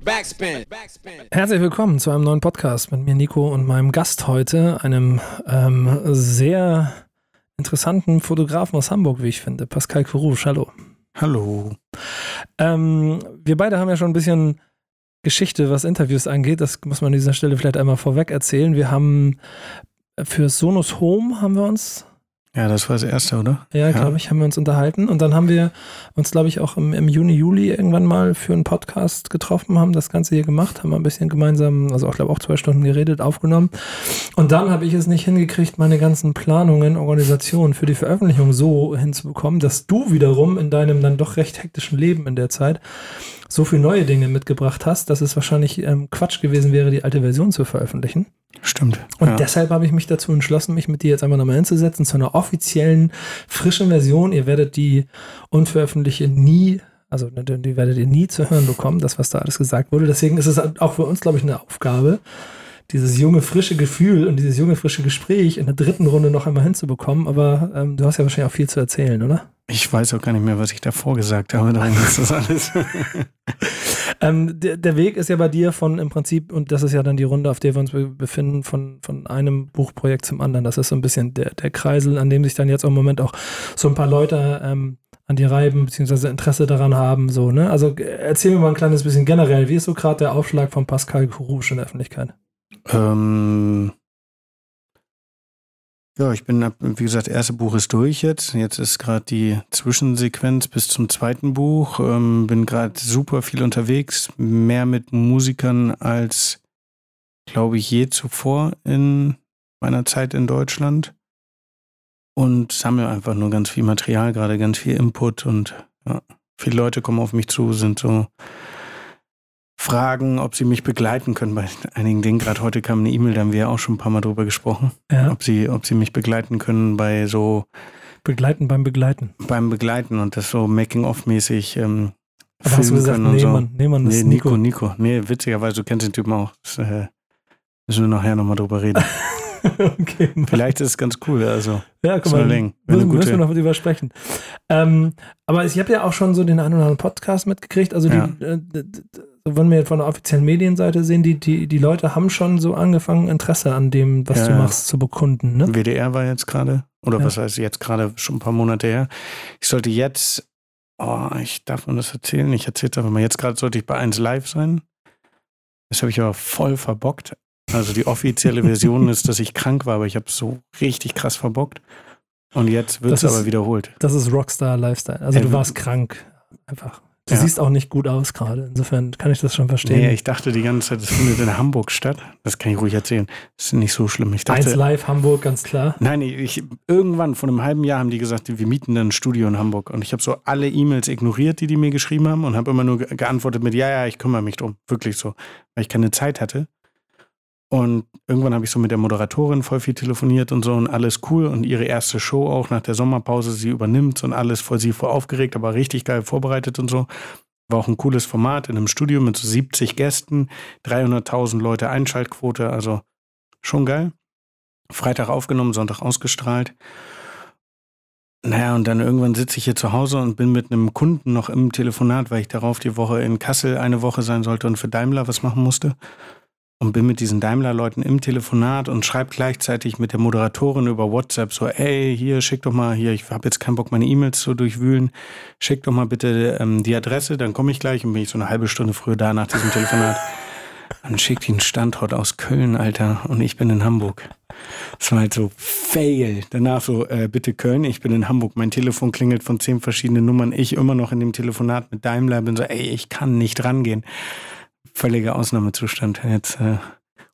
Backspin. Herzlich willkommen zu einem neuen Podcast mit mir, Nico, und meinem Gast heute, einem ähm, sehr interessanten Fotografen aus Hamburg, wie ich finde, Pascal Kurusch. Hallo. Hallo. Ähm, wir beide haben ja schon ein bisschen Geschichte, was Interviews angeht. Das muss man an dieser Stelle vielleicht einmal vorweg erzählen. Wir haben für Sonos Home haben wir uns ja, das war das erste, oder? Ja, ja. glaube ich, haben wir uns unterhalten. Und dann haben wir uns, glaube ich, auch im, im, Juni, Juli irgendwann mal für einen Podcast getroffen, haben das Ganze hier gemacht, haben ein bisschen gemeinsam, also auch, glaube auch zwei Stunden geredet, aufgenommen. Und dann habe ich es nicht hingekriegt, meine ganzen Planungen, Organisationen für die Veröffentlichung so hinzubekommen, dass du wiederum in deinem dann doch recht hektischen Leben in der Zeit so viele neue Dinge mitgebracht hast, dass es wahrscheinlich ähm, Quatsch gewesen wäre, die alte Version zu veröffentlichen. Stimmt. Und ja. deshalb habe ich mich dazu entschlossen, mich mit dir jetzt einfach nochmal hinzusetzen zu einer offiziellen, frischen Version. Ihr werdet die unveröffentlichte nie, also ne, die werdet ihr nie zu hören bekommen, das, was da alles gesagt wurde. Deswegen ist es auch für uns, glaube ich, eine Aufgabe, dieses junge, frische Gefühl und dieses junge, frische Gespräch in der dritten Runde noch einmal hinzubekommen. Aber ähm, du hast ja wahrscheinlich auch viel zu erzählen, oder? Ich weiß auch gar nicht mehr, was ich davor gesagt habe. Darum ist das alles. ähm, der, der, Weg ist ja bei dir von im Prinzip, und das ist ja dann die Runde, auf der wir uns befinden, von, von einem Buchprojekt zum anderen. Das ist so ein bisschen der, der Kreisel, an dem sich dann jetzt im Moment auch so ein paar Leute ähm, an die reiben, beziehungsweise Interesse daran haben. So, ne? Also erzähl mir mal ein kleines bisschen generell, wie ist so gerade der Aufschlag von Pascal Courouche in der Öffentlichkeit? Ähm, ja, ich bin, wie gesagt, erste Buch ist durch jetzt. Jetzt ist gerade die Zwischensequenz bis zum zweiten Buch. Ähm, bin gerade super viel unterwegs, mehr mit Musikern als, glaube ich, je zuvor in meiner Zeit in Deutschland. Und sammle einfach nur ganz viel Material, gerade ganz viel Input und ja, viele Leute kommen auf mich zu, sind so, fragen, ob sie mich begleiten können bei einigen Dingen. Gerade heute kam eine E-Mail, da haben wir ja auch schon ein paar Mal drüber gesprochen. Ja. Ob sie, ob sie mich begleiten können bei so Begleiten beim Begleiten. Beim Begleiten und das so Making-of-mäßig ähm, Aber hast du gesagt, nee, so. Mann, nee, Mann, das nee, Nico. Nico, Nico. Nee, witzigerweise, du kennst den Typen auch. Das, äh, müssen wir nachher nochmal drüber reden. okay, Vielleicht ist es ganz cool, also. Ja, guck mal, müssen, müssen wir noch drüber sprechen. Ähm, aber ich habe ja auch schon so den einen oder anderen Podcast mitgekriegt, also die, ja. äh, wenn wir von der offiziellen Medienseite sehen, die, die, die Leute haben schon so angefangen, Interesse an dem, was ja, du machst, zu bekunden. Ne? WDR war jetzt gerade, oder ja. was heißt jetzt gerade, schon ein paar Monate her. Ich sollte jetzt, oh, ich darf man das erzählen, ich erzähle es einfach mal, jetzt gerade sollte ich bei 1 Live sein. Das habe ich aber voll verbockt. Also die offizielle Version ist, dass ich krank war, aber ich habe so richtig krass verbockt. Und jetzt wird es aber wiederholt. Das ist Rockstar Lifestyle. Also äh, du warst krank. Einfach. Du ja. siehst auch nicht gut aus gerade. Insofern kann ich das schon verstehen. Nee, ich dachte die ganze Zeit, das findet in Hamburg statt. Das kann ich ruhig erzählen. Das ist nicht so schlimm. Ich dachte, Eins live Hamburg, ganz klar. Nein, ich, irgendwann vor einem halben Jahr haben die gesagt, wir mieten dann ein Studio in Hamburg. Und ich habe so alle E-Mails ignoriert, die die mir geschrieben haben und habe immer nur geantwortet mit, ja, ja, ich kümmere mich drum. Wirklich so. Weil ich keine Zeit hatte. Und irgendwann habe ich so mit der Moderatorin voll viel telefoniert und so und alles cool. Und ihre erste Show auch nach der Sommerpause, sie übernimmt und alles voll sie voll aufgeregt, aber richtig geil vorbereitet und so. War auch ein cooles Format in einem Studio mit so 70 Gästen, 300.000 Leute Einschaltquote, also schon geil. Freitag aufgenommen, Sonntag ausgestrahlt. Naja, und dann irgendwann sitze ich hier zu Hause und bin mit einem Kunden noch im Telefonat, weil ich darauf die Woche in Kassel eine Woche sein sollte und für Daimler was machen musste und bin mit diesen Daimler-Leuten im Telefonat und schreibe gleichzeitig mit der Moderatorin über WhatsApp so, ey, hier, schick doch mal, hier, ich habe jetzt keinen Bock, meine E-Mails zu durchwühlen, schick doch mal bitte ähm, die Adresse, dann komme ich gleich und bin ich so eine halbe Stunde früher da nach diesem Telefonat. Dann schickt die einen Standort aus Köln, Alter, und ich bin in Hamburg. Das war halt so fail. Danach so, äh, bitte Köln, ich bin in Hamburg. Mein Telefon klingelt von zehn verschiedenen Nummern. Ich immer noch in dem Telefonat mit Daimler bin so, ey, ich kann nicht rangehen völliger Ausnahmezustand. Jetzt äh,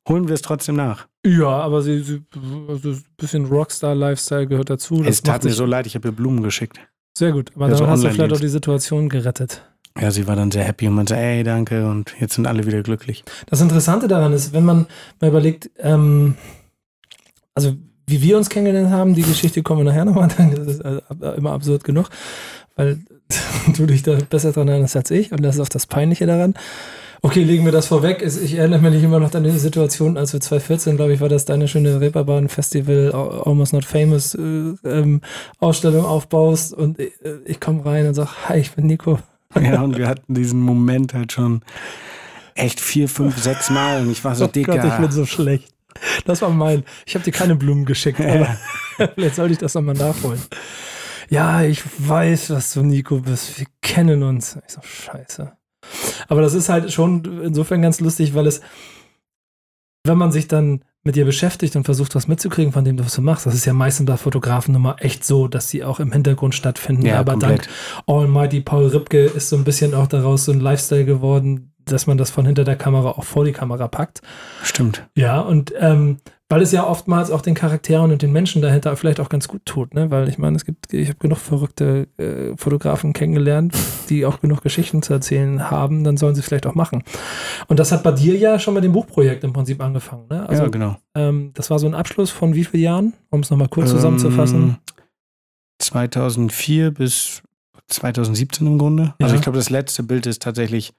holen wir es trotzdem nach. Ja, aber sie, sie also ein bisschen Rockstar-Lifestyle gehört dazu. Das es tat mir so leid, ich habe ihr Blumen geschickt. Sehr gut, aber ja, dann so hast du vielleicht auch die Situation gerettet. Ja, sie war dann sehr happy und man sagt, ey, danke und jetzt sind alle wieder glücklich. Das Interessante daran ist, wenn man mal überlegt, ähm, also wie wir uns kennengelernt haben, die Geschichte kommen wir nachher nochmal, das ist äh, immer absurd genug, weil du dich da besser dran erinnerst als ich und das ist auch das Peinliche daran. Okay, legen wir das vorweg. Ich erinnere mich immer noch an die Situation, als wir 2014, glaube ich, war das deine schöne Reeperbahn Festival Almost Not Famous äh, ähm, Ausstellung aufbaust und ich, äh, ich komme rein und sage, hi, ich bin Nico. Ja, und wir hatten diesen Moment halt schon. echt vier, fünf, sechs Mal und ich war so oh dicker. Gott, ich bin so schlecht. Das war mein. Ich habe dir keine Blumen geschickt, aber vielleicht sollte ich das nochmal nachholen. Ja, ich weiß, dass du Nico bist. Wir kennen uns. Ich so, scheiße. Aber das ist halt schon insofern ganz lustig, weil es, wenn man sich dann mit dir beschäftigt und versucht, was mitzukriegen von dem, was du machst, das ist ja meistens bei Fotografen immer echt so, dass sie auch im Hintergrund stattfinden. Ja, Aber komplett. dank Almighty Paul Ripke ist so ein bisschen auch daraus so ein Lifestyle geworden, dass man das von hinter der Kamera auch vor die Kamera packt. Stimmt. Ja, und ähm, weil es ja oftmals auch den Charakteren und den Menschen dahinter vielleicht auch ganz gut tut, ne? Weil ich meine, es gibt, ich habe genug verrückte äh, Fotografen kennengelernt, die auch genug Geschichten zu erzählen haben, dann sollen sie es vielleicht auch machen. Und das hat bei dir ja schon mit dem Buchprojekt im Prinzip angefangen, ne? Also ja, genau. ähm, das war so ein Abschluss von wie vielen Jahren, um es nochmal kurz zusammenzufassen? Ähm, 2004 bis 2017 im Grunde. Also Ja. ich glaube, das letzte Bild ist tatsächlich,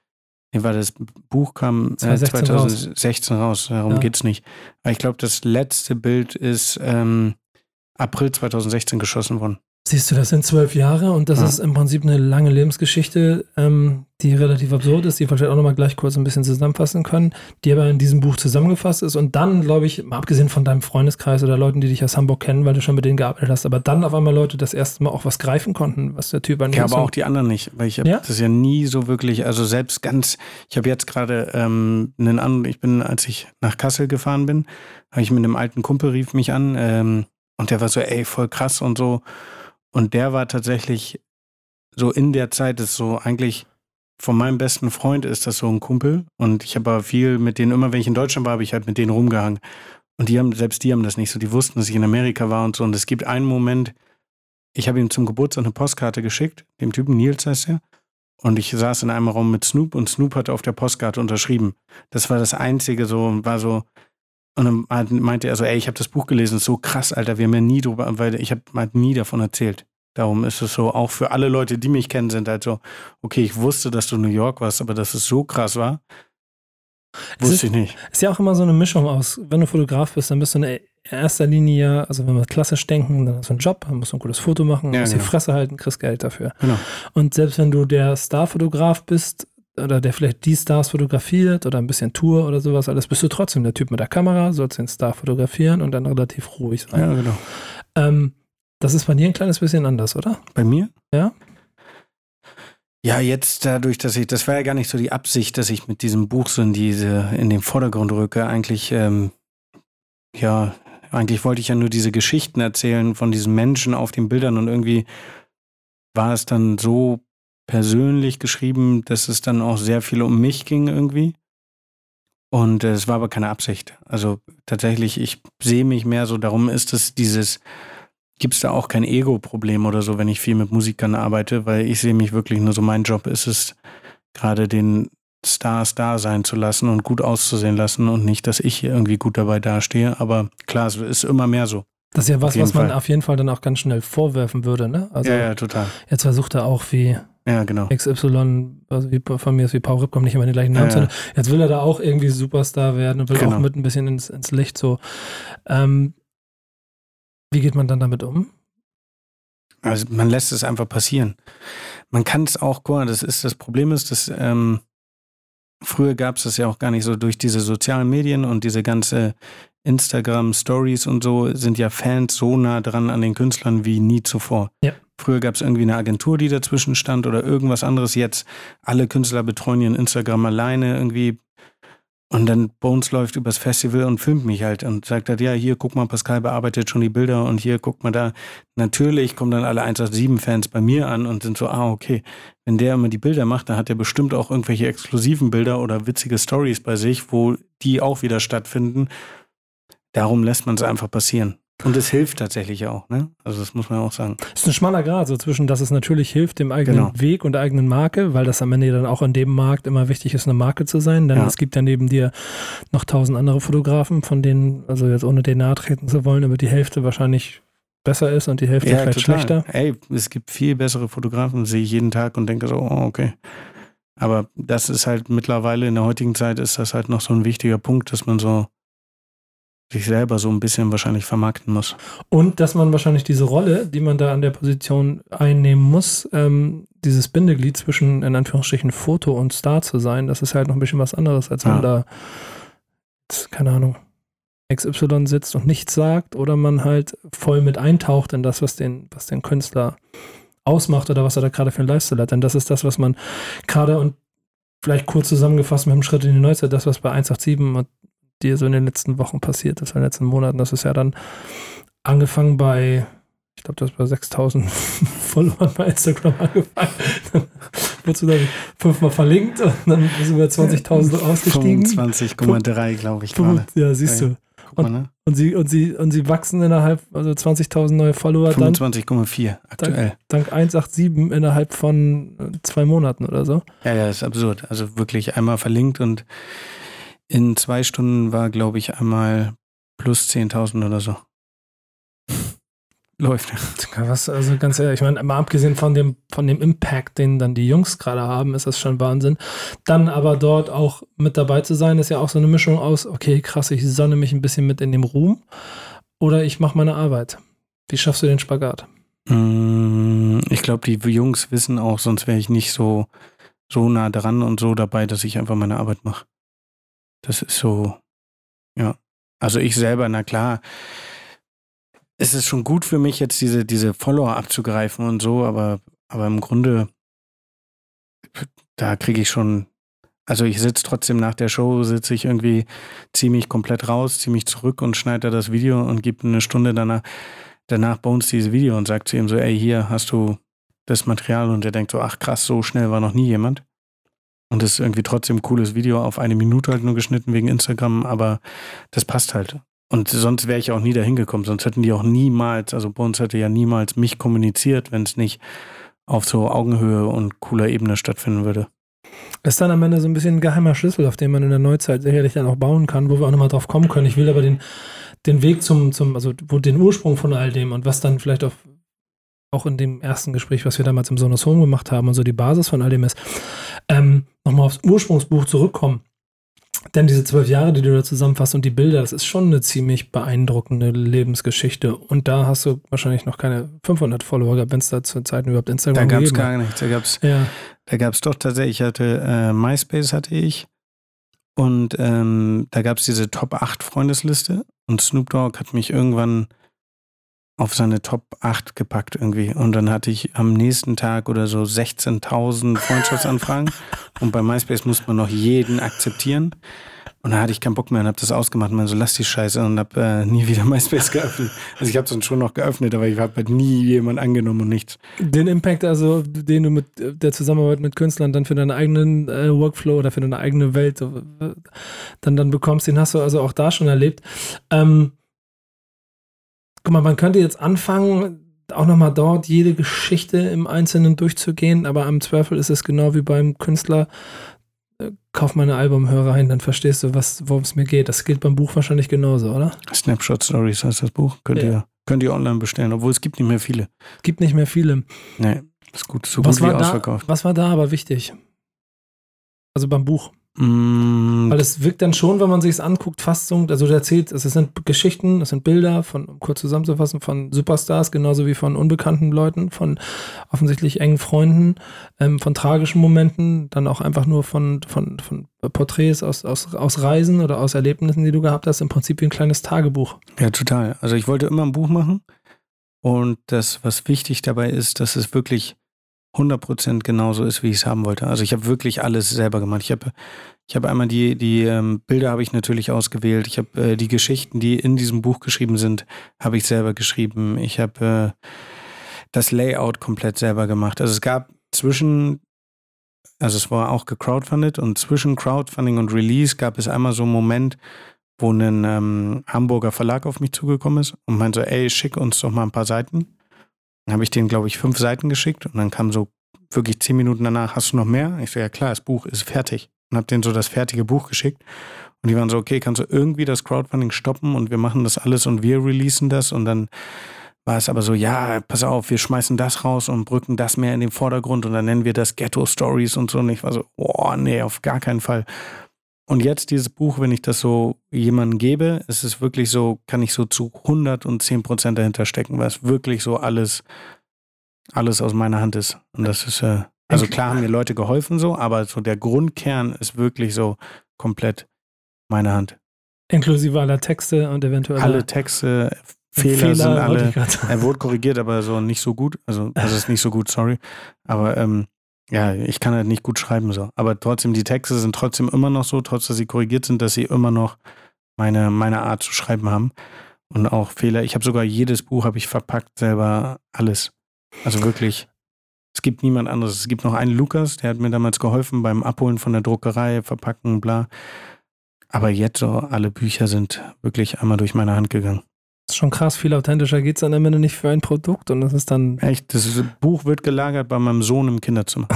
nee, weil das Buch kam äh, 2016 2016 raus. Darum Ja. geht's nicht. Aber ich glaube, das letzte Bild ist ähm, April 2016 geschossen worden. Siehst du, das sind zwölf Jahre und das Ja. ist im Prinzip eine lange Lebensgeschichte, ähm, die relativ absurd ist, die wir vielleicht auch nochmal gleich kurz ein bisschen zusammenfassen können, die aber in diesem Buch zusammengefasst ist und dann, glaube ich, mal abgesehen von deinem Freundeskreis oder Leuten, die dich aus Hamburg kennen, weil du schon mit denen gearbeitet hast, aber dann auf einmal Leute das erste Mal auch was greifen konnten, was der Typ an Ja, aber auch die anderen nicht, weil ich habe Ja? das ja nie so wirklich, also selbst ganz, ich habe jetzt gerade ähm, einen anderen, ich bin, als ich nach Kassel gefahren bin, habe ich mit einem alten Kumpel rief mich an ähm, und der war so, ey, voll krass und so. Und der war tatsächlich so in der Zeit ist so eigentlich von meinem besten Freund ist das so ein Kumpel und ich habe aber viel mit denen, immer wenn ich in Deutschland war, habe ich halt mit denen rumgehangen. Und die haben, selbst die haben das nicht so, die wussten, dass ich in Amerika war und so. Und es gibt einen Moment, ich habe ihm zum Geburtstag eine Postkarte geschickt, dem Typen Nils heißt er. Und ich saß in einem Raum mit Snoop und Snoop hatte auf der Postkarte unterschrieben. Das war das Einzige so war so. Und dann meinte er so, ey, ich habe das Buch gelesen, so krass, Alter, wir haben ja nie drüber, weil ich habe halt nie davon erzählt. Darum ist es so, auch für alle Leute, die mich kennen, sind halt so, okay, ich wusste, dass du New York warst, aber dass es so krass war, wusste ist- ich nicht. Ist ja auch immer so eine Mischung aus, wenn du Fotograf bist, dann bist du in erster Linie, also wenn wir klassisch denken, dann hast du einen Job, dann musst du ein gutes Foto machen, Ja, musst genau. die Fresse halten, kriegst Geld dafür. Genau. Und selbst wenn du der Starfotograf bist oder der vielleicht die Stars fotografiert oder ein bisschen Tour oder sowas, alles bist du trotzdem der Typ mit der Kamera, sollst den Star fotografieren und dann relativ ruhig sein. Ja, genau. Ähm, das ist bei dir ein kleines bisschen anders, oder? Bei mir? Ja. Ja, jetzt dadurch, dass ich, das war ja gar nicht so die Absicht, dass ich mit diesem Buch so in diese, in den Vordergrund rücke. Eigentlich, ähm, ja, eigentlich wollte ich ja nur diese Geschichten erzählen von diesen Menschen auf den Bildern und irgendwie war es dann so persönlich geschrieben, dass es dann auch sehr viel um mich ging irgendwie. Und äh, es war aber keine Absicht. Also tatsächlich, ich sehe mich mehr so, darum ist es dieses, gibt es da auch kein Ego-Problem oder so, wenn ich viel mit Musikern arbeite, weil ich sehe mich wirklich nur so, mein Job ist es, gerade den Stars da sein zu lassen und gut auszusehen lassen und nicht, dass ich hier irgendwie gut dabei dastehe. Aber klar, es ist immer mehr so. Das ist ja was, was man Fall. auf jeden Fall dann auch ganz schnell vorwerfen würde, ne? Also ja, ja, total. jetzt versucht er auch wie Ja, genau. XY, also wie von mir ist wie Paul Ripp, kommt nicht immer den gleichen Namen Ja, zu ja. Jetzt will er da auch irgendwie Superstar werden und will Genau. auch mit ein bisschen ins, ins Licht so. Ähm, wie geht man dann damit um? Also man lässt es einfach passieren. Man kann es auch, guck mal, das ist das Problem ist, dass ähm, früher gab es das ja auch gar nicht so durch diese sozialen Medien und diese ganze Instagram Stories und so sind ja Fans so nah dran an den Künstlern wie nie zuvor. Ja. Früher gab es irgendwie eine Agentur, die dazwischen stand oder irgendwas anderes. Jetzt alle Künstler betreuen ihren Instagram alleine irgendwie. Und dann Bones läuft übers Festival und filmt mich halt und sagt halt, ja, hier, guck mal, Pascal bearbeitet schon die Bilder und hier, guck mal da. Natürlich kommen dann alle 187-Fans bei mir an und sind so, ah, okay, wenn der immer die Bilder macht, dann hat er bestimmt auch irgendwelche exklusiven Bilder oder witzige Stories bei sich, wo die auch wieder stattfinden. Darum lässt man es einfach passieren. Und es hilft tatsächlich auch, ne? Also das muss man auch sagen. Das ist ein schmaler Grad, so zwischen, dass es natürlich hilft, dem eigenen Genau. Weg und der eigenen Marke, weil das am Ende dann auch in dem Markt immer wichtig ist, eine Marke zu sein. Denn Ja. es gibt ja neben dir noch tausend andere Fotografen, von denen, also jetzt ohne den nahe treten zu wollen, aber die Hälfte wahrscheinlich besser ist und die Hälfte vielleicht schlechter. Ey, es gibt viel bessere Fotografen, sehe ich jeden Tag und denke so, oh, okay. Aber das ist halt mittlerweile in der heutigen Zeit ist das halt noch so ein wichtiger Punkt, dass man so sich selber so ein bisschen wahrscheinlich vermarkten muss. Und dass man wahrscheinlich diese Rolle, die man da an der Position einnehmen muss, ähm, dieses Bindeglied zwischen, in Anführungsstrichen, Foto und Star zu sein, das ist halt noch ein bisschen was anderes, als ja. man da, keine Ahnung, XY sitzt und nichts sagt oder man halt voll mit eintaucht in das, was den, was den Künstler ausmacht oder was er da gerade für einen Lifestyle hat. Denn das ist das, was man gerade und vielleicht kurz zusammengefasst mit dem Schritt in die Neuzeit, das, was bei 187 und dir so in den letzten Wochen passiert ist, in den letzten Monaten, das ist ja dann angefangen bei, ich glaube, das war 6000 Followern bei Instagram angefangen. Wurdest du dann fünfmal verlinkt und dann sind wir 20.000 ausgestiegen. 25,3 glaube ich gerade. Ja, siehst du. Und, ne? und, sie, und, sie, und sie wachsen innerhalb, also 20.000 neue Follower. 25,4 aktuell. Dank, dank 187 innerhalb von äh, zwei Monaten oder so. Ja, ja, ist absurd. Also wirklich einmal verlinkt und in zwei Stunden war, glaube ich, einmal plus 10.000 oder so läuft. Was, also ganz ehrlich, ich meine, mal abgesehen von dem, von dem Impact, den dann die Jungs gerade haben, ist das schon Wahnsinn. Dann aber dort auch mit dabei zu sein, ist ja auch so eine Mischung aus, okay, krass, ich sonne mich ein bisschen mit in dem Ruhm oder ich mache meine Arbeit. Wie schaffst du den Spagat? Mm, ich glaube, die Jungs wissen auch, sonst wäre ich nicht so, so nah dran und so dabei, dass ich einfach meine Arbeit mache. Das ist so, ja. Also ich selber, na klar, es ist schon gut für mich, jetzt diese, diese Follower abzugreifen und so, aber, aber im Grunde, da kriege ich schon, also ich sitze trotzdem nach der Show, sitze ich irgendwie, ziehe mich komplett raus, ziehe mich zurück und schneide das Video und gebe eine Stunde danach, danach uns dieses Video und sagt zu ihm so, ey, hier hast du das Material und er denkt so, ach krass, so schnell war noch nie jemand. Und das ist irgendwie trotzdem ein cooles Video auf eine Minute halt nur geschnitten wegen Instagram, aber das passt halt. Und sonst wäre ich auch nie dahin gekommen. Sonst hätten die auch niemals, also bei uns hätte ja niemals mich kommuniziert, wenn es nicht auf so Augenhöhe und cooler Ebene stattfinden würde. Ist dann am Ende so ein bisschen ein geheimer Schlüssel, auf den man in der Neuzeit sicherlich dann auch bauen kann, wo wir auch nochmal drauf kommen können. Ich will aber den, den Weg zum, zum, also wo den Ursprung von all dem und was dann vielleicht auch, auch in dem ersten Gespräch, was wir damals im Sonos Home gemacht haben und so die Basis von all dem ist, ähm, nochmal aufs Ursprungsbuch zurückkommen. Denn diese zwölf Jahre, die du da zusammenfasst und die Bilder, das ist schon eine ziemlich beeindruckende Lebensgeschichte. Und da hast du wahrscheinlich noch keine 500 Follower gehabt, wenn es da zu Zeiten überhaupt Instagram gab. Da gab es gar nichts. Da gab es ja. Da gab's doch tatsächlich, ich hatte äh, MySpace hatte ich und ähm, da gab es diese Top 8 Freundesliste und Snoop Dogg hat mich irgendwann auf seine Top 8 gepackt irgendwie. Und dann hatte ich am nächsten Tag oder so 16.000 Freundschaftsanfragen. und bei MySpace musste man noch jeden akzeptieren. Und da hatte ich keinen Bock mehr und habe das ausgemacht und meinte so, lass die Scheiße und habe äh, nie wieder MySpace geöffnet. Also ich habe es dann schon noch geöffnet, aber ich habe halt nie jemand angenommen und nichts. Den Impact also, den du mit der Zusammenarbeit mit Künstlern dann für deinen eigenen äh, Workflow oder für deine eigene Welt äh, dann, dann bekommst, den hast du also auch da schon erlebt. Ähm, guck mal, man könnte jetzt anfangen, auch nochmal dort jede Geschichte im Einzelnen durchzugehen, aber am Zweifel ist es genau wie beim Künstler, äh, kauf meine Album, hör rein, dann verstehst du, worum es mir geht. Das gilt beim Buch wahrscheinlich genauso, oder? Snapshot Stories heißt das Buch. Könnt, ja. ihr, könnt ihr online bestellen, obwohl es gibt nicht mehr viele. Es gibt nicht mehr viele. Nee, ist gut, so was gut wie ausverkauft. Da, was war da aber wichtig? Also beim Buch. Mm. Weil es wirkt dann schon, wenn man sich es anguckt, fast so, also du erzählst, es sind Geschichten, es sind Bilder von, um kurz zusammenzufassen, von Superstars, genauso wie von unbekannten Leuten, von offensichtlich engen Freunden, ähm, von tragischen Momenten, dann auch einfach nur von, von, von Porträts aus, aus, aus Reisen oder aus Erlebnissen, die du gehabt hast, im Prinzip wie ein kleines Tagebuch. Ja, total. Also ich wollte immer ein Buch machen und das, was wichtig dabei ist, dass es wirklich 100% genauso ist, wie ich es haben wollte. Also ich habe wirklich alles selber gemacht. Ich habe ich hab einmal die, die ähm, Bilder habe ich natürlich ausgewählt. Ich habe äh, die Geschichten, die in diesem Buch geschrieben sind, habe ich selber geschrieben. Ich habe äh, das Layout komplett selber gemacht. Also es gab zwischen, also es war auch gecrowdfundet und zwischen Crowdfunding und Release gab es einmal so einen Moment, wo ein ähm, Hamburger Verlag auf mich zugekommen ist und meinte so, ey, schick uns doch mal ein paar Seiten. Dann habe ich denen, glaube ich, fünf Seiten geschickt und dann kam so wirklich zehn Minuten danach, hast du noch mehr? Ich so, ja klar, das Buch ist fertig. Und habe denen so das fertige Buch geschickt. Und die waren so, okay, kannst du irgendwie das Crowdfunding stoppen und wir machen das alles und wir releasen das. Und dann war es aber so, ja, pass auf, wir schmeißen das raus und brücken das mehr in den Vordergrund und dann nennen wir das Ghetto Stories und so. Und ich war so, oh nee, auf gar keinen Fall. Und jetzt dieses Buch, wenn ich das so jemandem gebe, ist es wirklich so, kann ich so zu 110 Prozent dahinter stecken, weil es wirklich so alles, alles aus meiner Hand ist. Und das ist, äh, also klar haben mir Leute geholfen so, aber so der Grundkern ist wirklich so komplett meine Hand. Inklusive aller Texte und eventuell. Alle Texte, Fehler, Fehler sind alle. Er wurde korrigiert, aber so nicht so gut. Also, das ist nicht so gut, sorry. Aber ähm, ja, ich kann halt nicht gut schreiben so. Aber trotzdem, die Texte sind trotzdem immer noch so, trotz dass sie korrigiert sind, dass sie immer noch meine, meine Art zu schreiben haben. Und auch Fehler. Ich habe sogar jedes Buch habe ich verpackt, selber alles. Also wirklich. Es gibt niemand anderes. Es gibt noch einen Lukas, der hat mir damals geholfen beim Abholen von der Druckerei, verpacken, bla. Aber jetzt so, alle Bücher sind wirklich einmal durch meine Hand gegangen. Das ist schon krass, viel authentischer geht es dann am Ende nicht für ein Produkt und das ist dann. Echt, das Buch wird gelagert bei meinem Sohn im Kinderzimmer.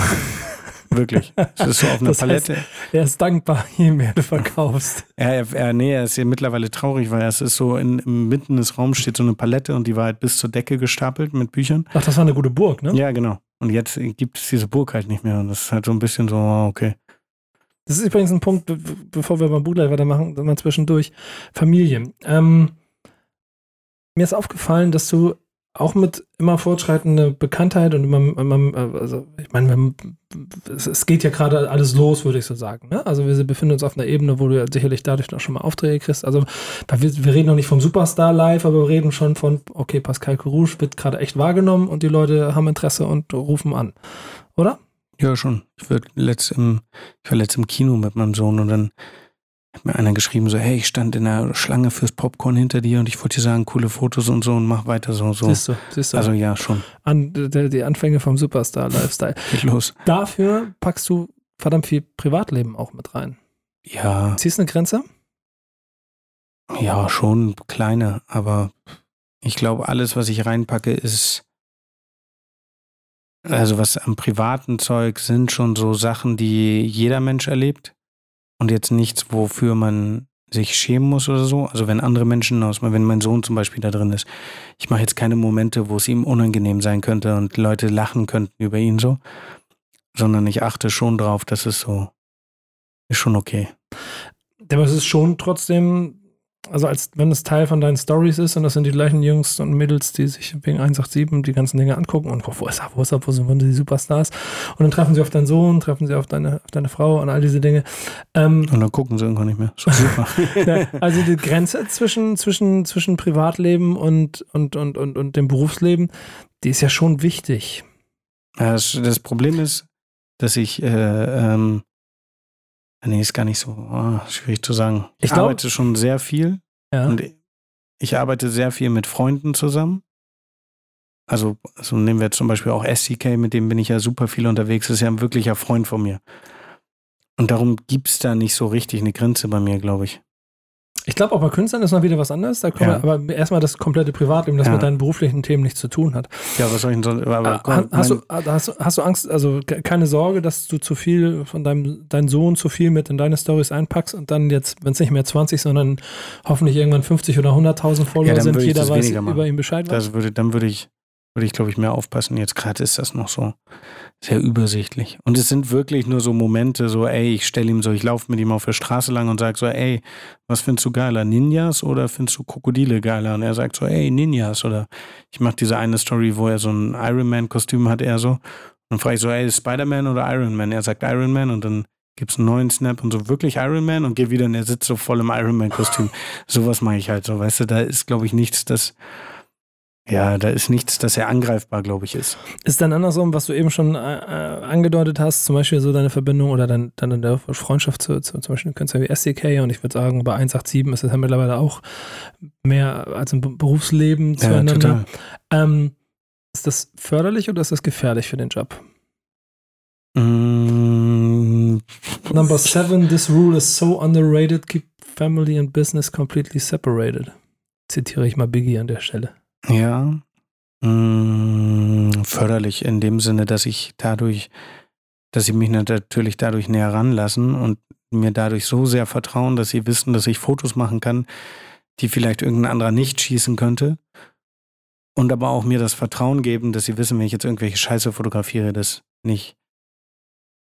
Wirklich. Das ist so auf einer das Palette. Heißt, er ist dankbar, je mehr du verkaufst. Er, er, nee, er ist ja mittlerweile traurig, weil es ist so in, mitten des Raums steht so eine Palette und die war halt bis zur Decke gestapelt mit Büchern. Ach, das war eine gute Burg, ne? Ja, genau. Und jetzt gibt es diese Burg halt nicht mehr und das ist halt so ein bisschen so, okay. Das ist übrigens ein Punkt, bevor wir beim Buchleiter weitermachen, mal zwischendurch. Familie. Ähm, mir ist aufgefallen, dass du auch mit immer fortschreitender Bekanntheit und immer, immer also ich meine, es, geht ja gerade alles los, würde ich so sagen. Ne? Also wir befinden uns auf einer Ebene, wo du ja sicherlich dadurch noch schon mal Aufträge kriegst. Also wir, wir reden noch nicht vom Superstar live, aber wir reden schon von, okay, Pascal Corouge wird gerade echt wahrgenommen und die Leute haben Interesse und rufen an. Oder? Ja, schon. Ich, letzt im, war letzt im Kino mit meinem Sohn und dann hat mir einer geschrieben, so, hey, ich stand in der Schlange fürs Popcorn hinter dir und ich wollte dir sagen, coole Fotos und so und mach weiter so. so. Siehst du, siehst du. Also ja, schon. An, die, die Anfänge vom Superstar-Lifestyle. Geht los. Dafür packst du verdammt viel Privatleben auch mit rein. Ja. Ziehst du eine Grenze? Ja, schon kleine, aber ich glaube, alles, was ich reinpacke, ist also was am privaten Zeug sind schon so Sachen, die jeder Mensch erlebt und jetzt nichts, wofür man sich schämen muss oder so. Also wenn andere Menschen aus, wenn mein Sohn zum Beispiel da drin ist, ich mache jetzt keine Momente, wo es ihm unangenehm sein könnte und Leute lachen könnten über ihn so, sondern ich achte schon drauf, dass es so ist schon okay. Aber es ist schon trotzdem also als wenn es Teil von deinen Stories ist und das sind die gleichen Jungs und Mädels, die sich wegen 187 die ganzen Dinge angucken und wo ist er, wo ist er, wo sind die Superstars? Und dann treffen sie auf deinen Sohn, treffen sie auf deine, auf deine Frau und all diese Dinge. Ähm, und dann gucken sie irgendwann nicht mehr. Super. ja, also die Grenze zwischen, zwischen, zwischen Privatleben und, und, und, und, und dem Berufsleben, die ist ja schon wichtig. Das, das Problem ist, dass ich äh, ähm, Nee, ist gar nicht so oh, schwierig zu sagen. Ich, glaub, arbeite schon sehr viel. Ja. Und ich arbeite sehr viel mit Freunden zusammen. Also, also nehmen wir zum Beispiel auch SCK, mit dem bin ich ja super viel unterwegs. Das ist ja ein wirklicher Freund von mir. Und darum gibt es da nicht so richtig eine Grenze bei mir, glaube ich. Ich glaube auch bei Künstlern ist noch wieder was anderes. Da kommen ja. aber erstmal das komplette Privatleben, das ja. mit deinen beruflichen Themen nichts zu tun hat. Ja, was soll ich denn so? Aber, komm, hast, du, hast, hast, du Angst, also keine Sorge, dass du zu viel von deinem deinen Sohn zu viel mit in deine Stories einpackst und dann jetzt, wenn es nicht mehr 20, sondern hoffentlich irgendwann 50 oder 100.000 Follower ja, sind, jeder weiß über ihn Bescheid. Das würde, dann würde ich würde ich, glaube ich, mehr aufpassen. Jetzt gerade ist das noch so sehr übersichtlich. Und es sind wirklich nur so Momente, so, ey, ich stelle ihm so, ich laufe mit ihm auf der Straße lang und sage so, ey, was findest du geiler, Ninjas oder findest du Krokodile geiler? Und er sagt so, ey, Ninjas. Oder ich mache diese eine Story, wo er so ein Iron-Man-Kostüm hat, er so. Und frage ich so, ey, Spider-Man oder Iron Man? Er sagt Iron Man und dann gibt es einen neuen Snap und so wirklich Iron Man und geht wieder und er sitzt so voll im Iron Man-Kostüm. Sowas mache ich halt so, weißt du, da ist, glaube ich, nichts, das ja, da ist nichts, dass er angreifbar, glaube ich, ist. Ist dann andersrum, was du eben schon äh, äh angedeutet hast, zum Beispiel so deine Verbindung oder dein, deine Freundschaft zu, zu zum Beispiel Künstler wie SDK und ich würde sagen, bei 187 ist es ja mittlerweile auch mehr als im Berufsleben zueinander. Ja, total. Ähm, ist das förderlich oder ist das gefährlich für den Job? Mm. Number seven, this rule is so underrated, keep family and business completely separated. Zitiere ich mal Biggie an der Stelle. Ja, mh, mm, förderlich in dem Sinne, dass ich dadurch, dass sie mich natürlich dadurch näher ranlassen und mir dadurch so sehr vertrauen, dass sie wissen, dass ich Fotos machen kann, die vielleicht irgendein anderer nicht schießen könnte. Und aber auch mir das Vertrauen geben, dass sie wissen, wenn ich jetzt irgendwelche Scheiße fotografiere, das nicht.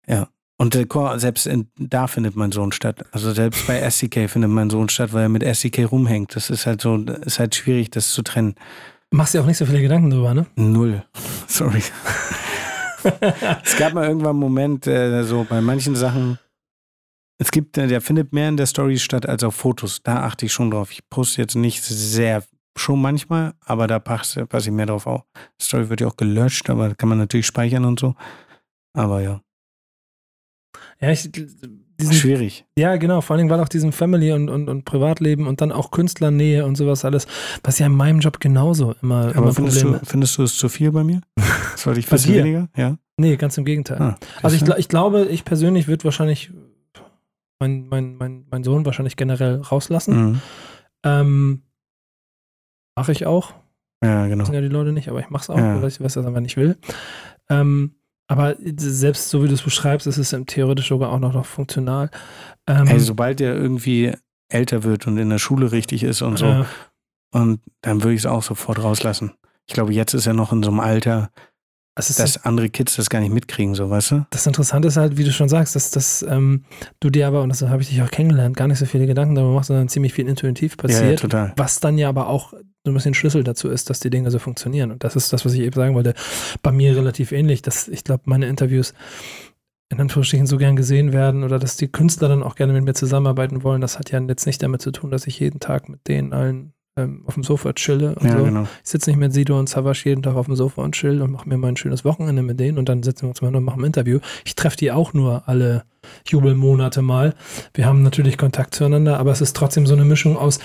Ja. Und äh, selbst in, da findet mein Sohn statt. Also selbst bei SCK findet mein Sohn statt, weil er mit SCK rumhängt. Das ist halt so, ist halt schwierig, das zu trennen. Machst dir auch nicht so viele Gedanken drüber, ne? Null. Sorry. es gab mal irgendwann einen Moment, äh, so bei manchen Sachen, es gibt, äh, der findet mehr in der Story statt als auf Fotos. Da achte ich schon drauf. Ich poste jetzt nicht sehr, schon manchmal, aber da passe, passe ich mehr drauf auf. Die Story wird ja auch gelöscht, aber kann man natürlich speichern und so. Aber ja. Ja, ich, diesen, Schwierig. Ja, genau. Vor allem, weil auch diesem Family und, und, und Privatleben und dann auch Künstlernähe und sowas alles, was ja in meinem Job genauso immer, Aber immer findest, Probleme. du, findest du es zu viel bei mir? Sollte ich ein bisschen weniger? Ja. Nee, ganz im Gegenteil. Ah, also ich, ich glaube, ich persönlich würde wahrscheinlich mein, mein, mein, mein Sohn wahrscheinlich generell rauslassen. Mhm. Ähm, mache ich auch. Ja, genau. Das sind ja die Leute nicht, aber ich mache es auch, ja. weil ich weiß, dass er nicht will. Ähm, aber selbst so wie du es beschreibst, ist es theoretisch sogar auch noch, noch funktional. Ähm, Ey, sobald er irgendwie älter wird und in der Schule richtig ist und so, äh, und dann würde ich es auch sofort rauslassen. Ich glaube, jetzt ist er noch in so einem Alter, dass andere Kids das gar nicht mitkriegen, so, weißt du? Das Interessante ist halt, wie du schon sagst, dass, dass ähm, du dir aber, und das habe ich dich auch kennengelernt, gar nicht so viele Gedanken darüber machst, sondern ziemlich viel intuitiv passiert. Ja, ja, total. Was dann ja aber auch so ein bisschen Schlüssel dazu ist, dass die Dinge so funktionieren. Und das ist das, was ich eben sagen wollte. Bei mir relativ ähnlich, dass ich glaube, meine Interviews in Anführungsstrichen so gern gesehen werden oder dass die Künstler dann auch gerne mit mir zusammenarbeiten wollen. Das hat ja jetzt nicht damit zu tun, dass ich jeden Tag mit denen allen ähm, auf dem Sofa chille und ja, so. Genau. Ich sitze nicht mit Sido und Savasch jeden Tag auf dem Sofa und chill und mache mir mal ein schönes Wochenende mit denen und dann sitzen wir uns mal und machen ein Interview. Ich treffe die auch nur alle Jubelmonate mal. Wir haben natürlich Kontakt zueinander, aber es ist trotzdem so eine Mischung aus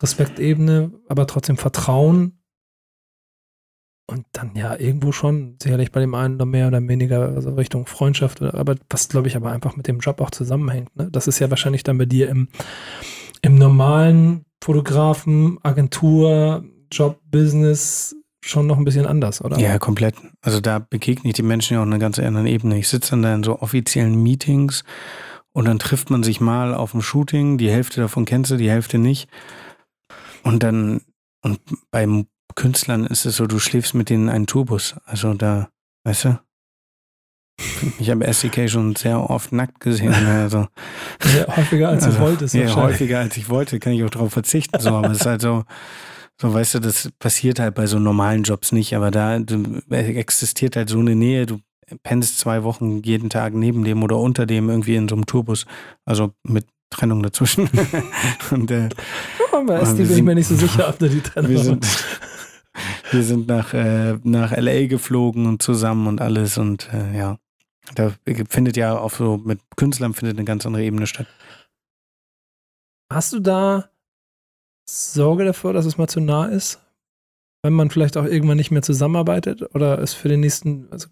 Respektebene, aber trotzdem Vertrauen. Und dann ja irgendwo schon, sicherlich bei dem einen noch mehr oder weniger also Richtung Freundschaft, aber was glaube ich aber einfach mit dem Job auch zusammenhängt. Ne? Das ist ja wahrscheinlich dann bei dir im, im normalen Fotografen, Agentur, Job, Business schon noch ein bisschen anders, oder? Ja, komplett. Also da begegne ich die Menschen ja auch auf einer ganz anderen Ebene. Ich sitze dann da in so offiziellen Meetings und dann trifft man sich mal auf dem Shooting. Die Hälfte davon kennst du, die Hälfte nicht. Und dann, und beim Künstlern ist es so, du schläfst mit denen einen Tourbus. Also da, weißt du? Ich habe SDK schon sehr oft nackt gesehen. Also, ja, häufiger als also, ich wollte. Ja, häufiger als ich wollte, kann ich auch darauf verzichten. So, aber es ist halt so, so, weißt du, das passiert halt bei so normalen Jobs nicht, aber da du, existiert halt so eine Nähe, du pennst zwei Wochen jeden Tag neben dem oder unter dem irgendwie in so einem Tourbus, also mit Trennung dazwischen. und, äh, oh, bei SD bin ich mir nicht so sicher, ob da die Trennung wir sind, wir sind nach, äh, nach LA geflogen und zusammen und alles und äh, ja, da findet ja auch so mit Künstlern findet eine ganz andere Ebene statt. Hast du da Sorge davor, dass es mal zu nah ist? wenn man vielleicht auch irgendwann nicht mehr zusammenarbeitet oder ist für den nächsten, also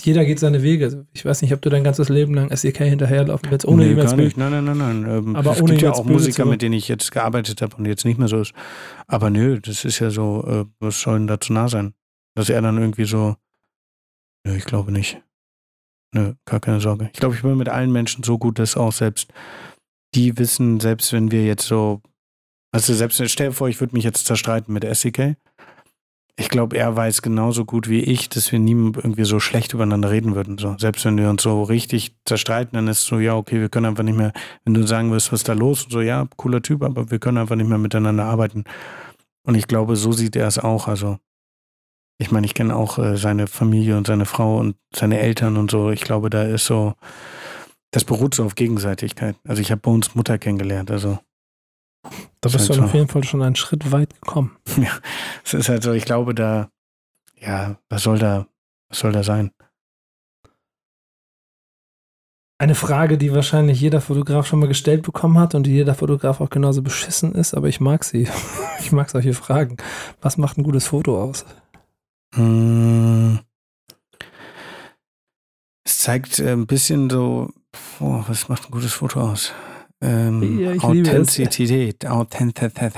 jeder geht seine Wege. Also ich weiß nicht, ob du dein ganzes Leben lang SEK hinterherlaufen willst, ohne nee, gar nicht. Nein, nein, nein, nein. Ähm, aber es ohne gibt ja auch Musiker, mit denen ich jetzt gearbeitet habe und jetzt nicht mehr so ist. Aber nö, das ist ja so, äh, was soll denn da zu nah sein? Dass er dann irgendwie so, nö, ich glaube nicht. Nö, gar keine Sorge. Ich glaube, ich bin mit allen Menschen so gut, dass auch selbst die wissen, selbst wenn wir jetzt so, also selbst stell dir vor, ich würde mich jetzt zerstreiten mit SEK ich glaube, er weiß genauso gut wie ich, dass wir nie irgendwie so schlecht übereinander reden würden. So. Selbst wenn wir uns so richtig zerstreiten, dann ist es so, ja, okay, wir können einfach nicht mehr, wenn du sagen wirst, was ist da los? So, ja, cooler Typ, aber wir können einfach nicht mehr miteinander arbeiten. Und ich glaube, so sieht er es auch. Also, ich meine, ich kenne auch äh, seine Familie und seine Frau und seine Eltern und so. Ich glaube, da ist so, das beruht so auf Gegenseitigkeit. Also, ich habe bei uns Mutter kennengelernt. Also, da bist halt du auf jeden Fall schon einen Schritt weit gekommen. Ja, es ist halt so, ich glaube, da, ja, was soll da, was soll da sein? Eine Frage, die wahrscheinlich jeder Fotograf schon mal gestellt bekommen hat und die jeder Fotograf auch genauso beschissen ist, aber ich mag sie. Ich mag solche Fragen. Was macht ein gutes Foto aus? Hm. Es zeigt äh, ein bisschen so, oh, was macht ein gutes Foto aus? ähm, ja, Authentizität, Authentizität.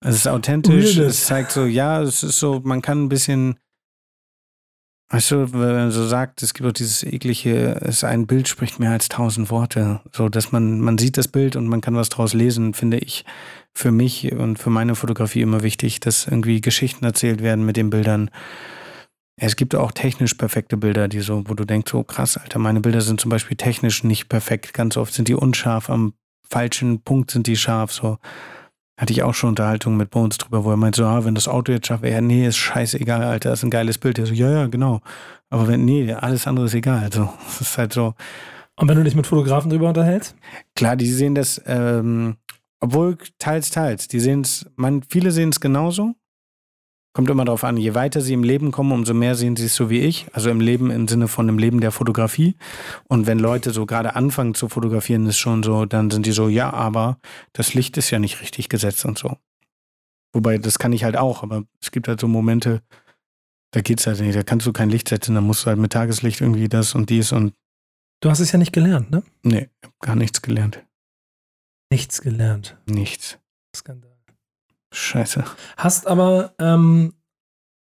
Es ist authentisch, es zeigt so, ja, es ist so, man kann ein bisschen, weißt du, wenn man so sagt, es gibt auch dieses eklige, es ein Bild spricht mehr als tausend Worte, so dass man, man sieht das Bild und man kann was draus lesen, finde ich für mich und für meine Fotografie immer wichtig, dass irgendwie Geschichten erzählt werden mit den Bildern. Es gibt auch technisch perfekte Bilder, die so, wo du denkst, so krass, Alter, meine Bilder sind zum Beispiel technisch nicht perfekt. Ganz oft sind die unscharf, am falschen Punkt sind die scharf. So hatte ich auch schon Unterhaltungen mit Bones drüber, wo er meint, so, ah, wenn das Auto jetzt schafft, ja, nee, ist scheißegal, Alter, das ist ein geiles Bild. Der so, ja, ja, genau. Aber wenn, nee, alles andere ist egal. Also, es ist halt so. Und wenn du dich mit Fotografen drüber unterhältst? Klar, die sehen das, ähm, obwohl teils, teils. Die sehen es, man, viele sehen es genauso. Kommt immer darauf an, je weiter sie im Leben kommen, umso mehr sehen sie es so wie ich. Also im Leben im Sinne von dem Leben der Fotografie. Und wenn Leute so gerade anfangen zu fotografieren, ist schon so, dann sind die so, ja, aber das Licht ist ja nicht richtig gesetzt und so. Wobei, das kann ich halt auch, aber es gibt halt so Momente, da geht's halt nicht, da kannst du kein Licht setzen, da musst du halt mit Tageslicht irgendwie das und dies und. Du hast es ja nicht gelernt, ne? Nee, gar nichts gelernt. Nichts gelernt. Nichts. Skandal. Scheiße. Hast aber, ähm,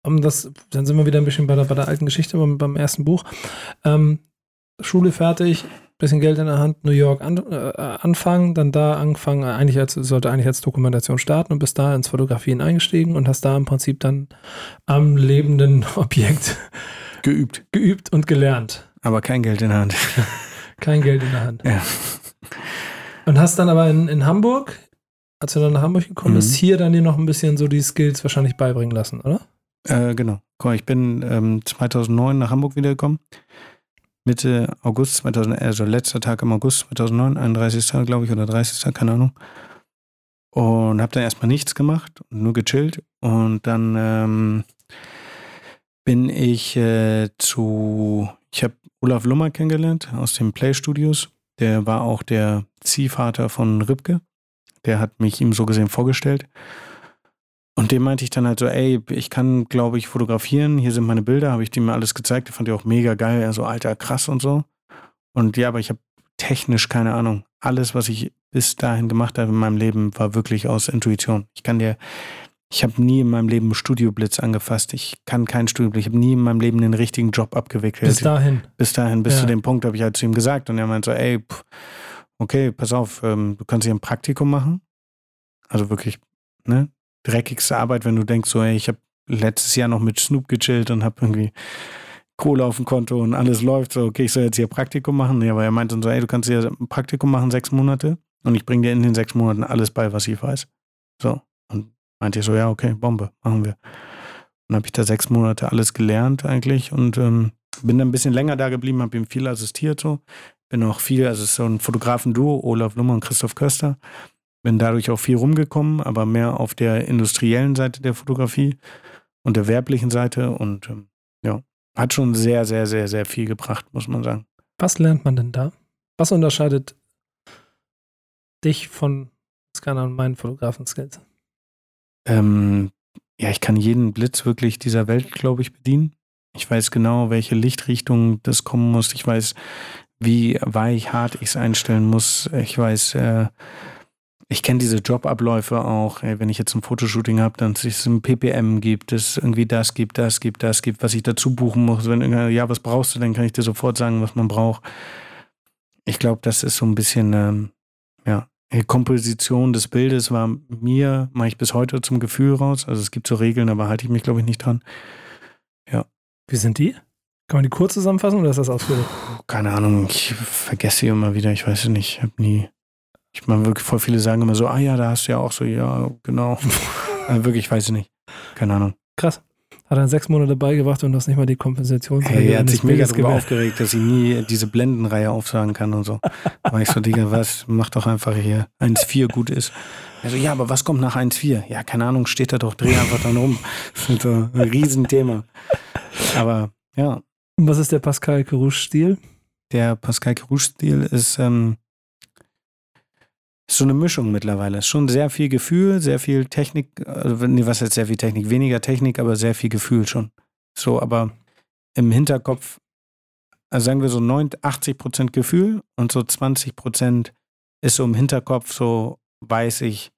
um das, dann sind wir wieder ein bisschen bei der, bei der alten Geschichte, beim, beim ersten Buch. Ähm, Schule fertig, bisschen Geld in der Hand, New York an, äh, anfangen, dann da angefangen, eigentlich als, sollte eigentlich als Dokumentation starten und bist da ins Fotografieren eingestiegen und hast da im Prinzip dann am lebenden Objekt geübt. Geübt und gelernt. Aber kein Geld in der Hand. kein Geld in der Hand. Ja. Und hast dann aber in, in Hamburg, als du dann nach Hamburg gekommen Mhm. bist, hier dann dir noch ein bisschen so die Skills wahrscheinlich beibringen lassen, oder? Äh, genau. Guck mal, ich bin ähm, 2009 nach Hamburg wiedergekommen. Mitte August 2000, also letzter Tag im August 2009, 31. glaube ich, oder 30. keine Ahnung. Und habe dann erstmal nichts gemacht, nur gechillt. Und dann ähm, bin ich äh, zu, ich habe Olaf Lummer kennengelernt aus den Play Studios. Der war auch der Ziehvater von Ribke. Der hat mich ihm so gesehen vorgestellt. Und dem meinte ich dann halt so, ey, ich kann, glaube ich, fotografieren. Hier sind meine Bilder, habe ich dem alles gezeigt. Der fand ich auch mega geil. Er so, alter, krass und so. Und ja, aber ich habe technisch keine Ahnung. Alles, was ich bis dahin gemacht habe in meinem Leben, war wirklich aus Intuition. Ich kann dir, ich habe nie in meinem Leben Studioblitz angefasst. Ich kann keinen Studioblitz. Ich habe nie in meinem Leben den richtigen Job abgewickelt. Bis dahin. Bis dahin, bis Ja. zu dem Punkt habe ich halt zu ihm gesagt. Und er meinte so, ey, pff, okay, pass auf, ähm, du kannst hier ein Praktikum machen. Also wirklich, ne? Dreckigste Arbeit, wenn du denkst, so, ey, ich habe letztes Jahr noch mit Snoop gechillt und habe irgendwie Kohle auf dem Konto und alles läuft. So, okay, ich soll jetzt hier Praktikum machen. Nee, aber er meinte dann so, ey, du kannst hier ein Praktikum machen, sechs Monate. Und ich bringe dir in den sechs Monaten alles bei, was ich weiß. So. Und meinte ich so, ja, okay, Bombe, machen wir. Dann habe ich da sechs Monate alles gelernt eigentlich und ähm, bin dann ein bisschen länger da geblieben, habe ihm viel assistiert so. Bin auch viel, also es ist so ein Fotografen-Duo, Olaf Lummer und Christoph Köster. Bin dadurch auch viel rumgekommen, aber mehr auf der industriellen Seite der Fotografie und der werblichen Seite und ähm, ja, hat schon sehr, sehr, sehr, sehr viel gebracht, muss man sagen. Was lernt man denn da? Was unterscheidet dich von Scanner und meinen Fotografen-Skills? Ähm, ja, ich kann jeden Blitz wirklich dieser Welt, glaube ich, bedienen. Ich weiß genau, welche Lichtrichtung das kommen muss. Ich weiß, wie weich, hart ich es einstellen muss. Ich weiß, äh, ich kenne diese Jobabläufe auch. Ey, wenn ich jetzt ein Fotoshooting habe, dann dass es ein PPM gibt, es irgendwie das gibt, das gibt, das gibt, was ich dazu buchen muss. Wenn irgendwer, ja, was brauchst du, dann kann ich dir sofort sagen, was man braucht. Ich glaube, das ist so ein bisschen, ähm, ja, die Komposition des Bildes war mir, mache ich bis heute zum Gefühl raus. Also es gibt so Regeln, aber halte ich mich, glaube ich, nicht dran. Wie sind die? Kann man die kurz zusammenfassen oder ist das ausführlich? Keine Ahnung, ich vergesse sie immer wieder, ich weiß es nicht. Ich habe nie. Ich meine, wirklich voll viele sagen immer so, ah ja, da hast du ja auch so, ja, genau. also wirklich, ich weiß es nicht. Keine Ahnung. Krass. Hat er sechs Monate beigebracht und du hast nicht mal die Kompensationsregel Hey, er hat sich mega darüber gewählt. aufgeregt, dass ich nie diese Blendenreihe aufsagen kann und so. Aber ich so, Digga, was, mach doch einfach hier 1,4 gut ist. Er so, ja, aber was kommt nach 1,4? Ja, keine Ahnung, steht da doch, dreh einfach dann um. Das ist so ein Riesenthema. Aber ja, Und Was ist der Pascal Carouche-Stil? der Pascal Carouche-Stil ist, ähm, ist so eine Mischung mittlerweile. Ist schon sehr viel Gefühl, sehr viel Technik, also, nee, was heißt sehr viel Technik? Weniger Technik, aber sehr viel Gefühl schon. So, aber im Hinterkopf, also sagen wir so 90, 80 Prozent Gefühl und so 20 Prozent ist so im Hinterkopf, so weiß ich,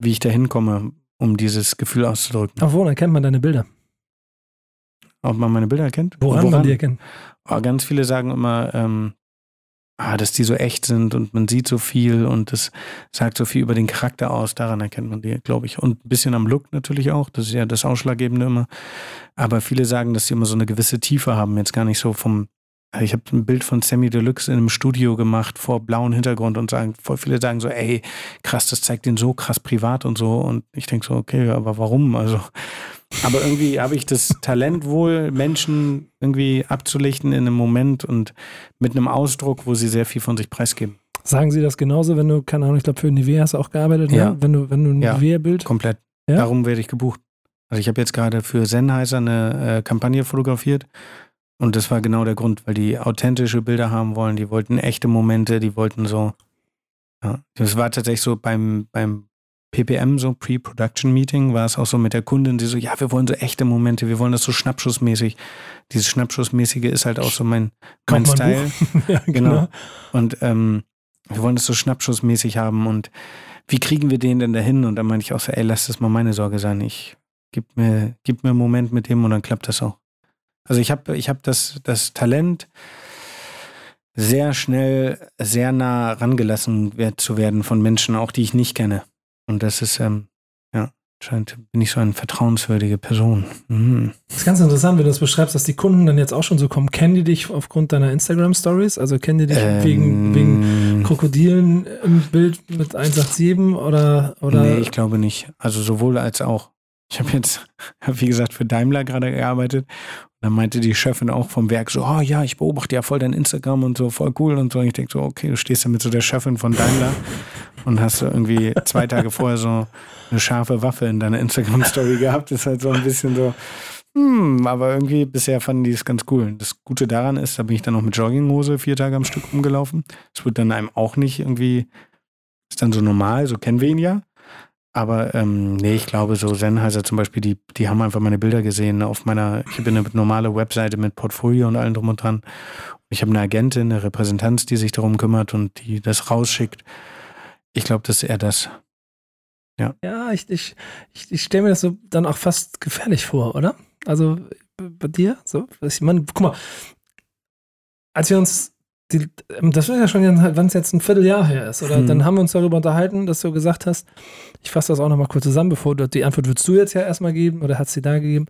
wie ich da hinkomme, um dieses Gefühl auszudrücken. Auf woran erkennt man deine Bilder? Ob man meine Bilder kennt? Woran, man die erkennt? Oh, ganz viele sagen immer, ähm, ah, dass die so echt sind und man sieht so viel und das sagt so viel über den Charakter aus. Daran erkennt man die, glaube ich. Und ein bisschen am Look natürlich auch. Das ist ja das Ausschlaggebende immer. Aber viele sagen, dass sie immer so eine gewisse Tiefe haben. Jetzt gar nicht so vom also ich habe ein Bild von Sammy Deluxe in einem Studio gemacht vor blauem Hintergrund und sagen, voll viele sagen so, ey, krass, das zeigt ihn so krass privat und so. Und ich denke so, okay, aber warum? Also, aber irgendwie habe ich das Talent wohl, Menschen irgendwie abzulichten in einem Moment und mit einem Ausdruck, wo sie sehr viel von sich preisgeben. Sagen Sie das genauso, wenn du, keine Ahnung, ich glaube, für Nivea hast du auch gearbeitet, ne? ja. ne? Wenn du, wenn du ein ja, Nivea-Bild. Komplett. Ja? Darum werde ich gebucht. Also ich habe jetzt gerade für Sennheiser eine äh, Kampagne fotografiert und das war genau der Grund, weil die authentische Bilder haben wollen, die wollten echte Momente, die wollten so. Ja, das war tatsächlich so beim, beim PPM, so Pre-Production-Meeting, war es auch so mit der Kundin, die so, ja, wir wollen so echte Momente, wir wollen das so schnappschussmäßig. Dieses Schnappschussmäßige ist halt auch so mein, mein Style. ja, genau. genau. Und ähm, wir wollen das so schnappschussmäßig haben und wie kriegen wir den denn dahin? Und dann meine ich auch so, ey, lass das mal meine Sorge sein. Ich gib mir, gib mir einen Moment mit dem und dann klappt das auch. Also ich habe ich hab das, das Talent, sehr schnell, sehr nah rangelassen zu werden von Menschen, auch die ich nicht kenne. Und das ist, ähm, ja, scheint, bin ich so eine vertrauenswürdige Person. Mhm. Das ist ganz interessant, wenn du das beschreibst, dass die Kunden dann jetzt auch schon so kommen. Kennen die dich aufgrund deiner Instagram-Stories? Also kennen die dich ähm, wegen, wegen Krokodilen im Bild mit 187 oder, oder? Nee, ich glaube nicht. Also sowohl als auch. Ich habe jetzt, wie gesagt, für Daimler gerade gearbeitet dann meinte die Chefin auch vom Werk so, oh ja, ich beobachte ja voll dein Instagram und so, voll cool und so. Und ich denke so, okay, du stehst ja mit so der Chefin von Daimler und hast irgendwie zwei Tage vorher so eine scharfe Waffe in deiner Instagram-Story gehabt. Das ist halt so ein bisschen so, hm, aber irgendwie bisher fanden die es ganz cool. Das Gute daran ist, da bin ich dann noch mit Jogginghose vier Tage am Stück rumgelaufen. Das wird dann einem auch nicht irgendwie, ist dann so normal, so kennen wir ihn ja. Aber ähm, nee, ich glaube, so Sennheiser zum Beispiel, die, die haben einfach meine Bilder gesehen auf meiner, ich habe eine normale Webseite mit Portfolio und allem drum und dran. Ich habe eine Agentin, eine Repräsentanz, die sich darum kümmert und die das rausschickt. Ich glaube, das ist eher das. Ja, ja ich, ich, ich, ich stelle mir das so dann auch fast gefährlich vor, oder? Also bei dir? So, ich meine, guck mal, als wir uns die, das ist ja schon, wenn es jetzt ein Vierteljahr her ist, oder hm. dann haben wir uns darüber unterhalten, dass du gesagt hast, ich fasse das auch nochmal kurz zusammen, bevor du, die Antwort würdest du jetzt ja erstmal geben oder hat sie da gegeben?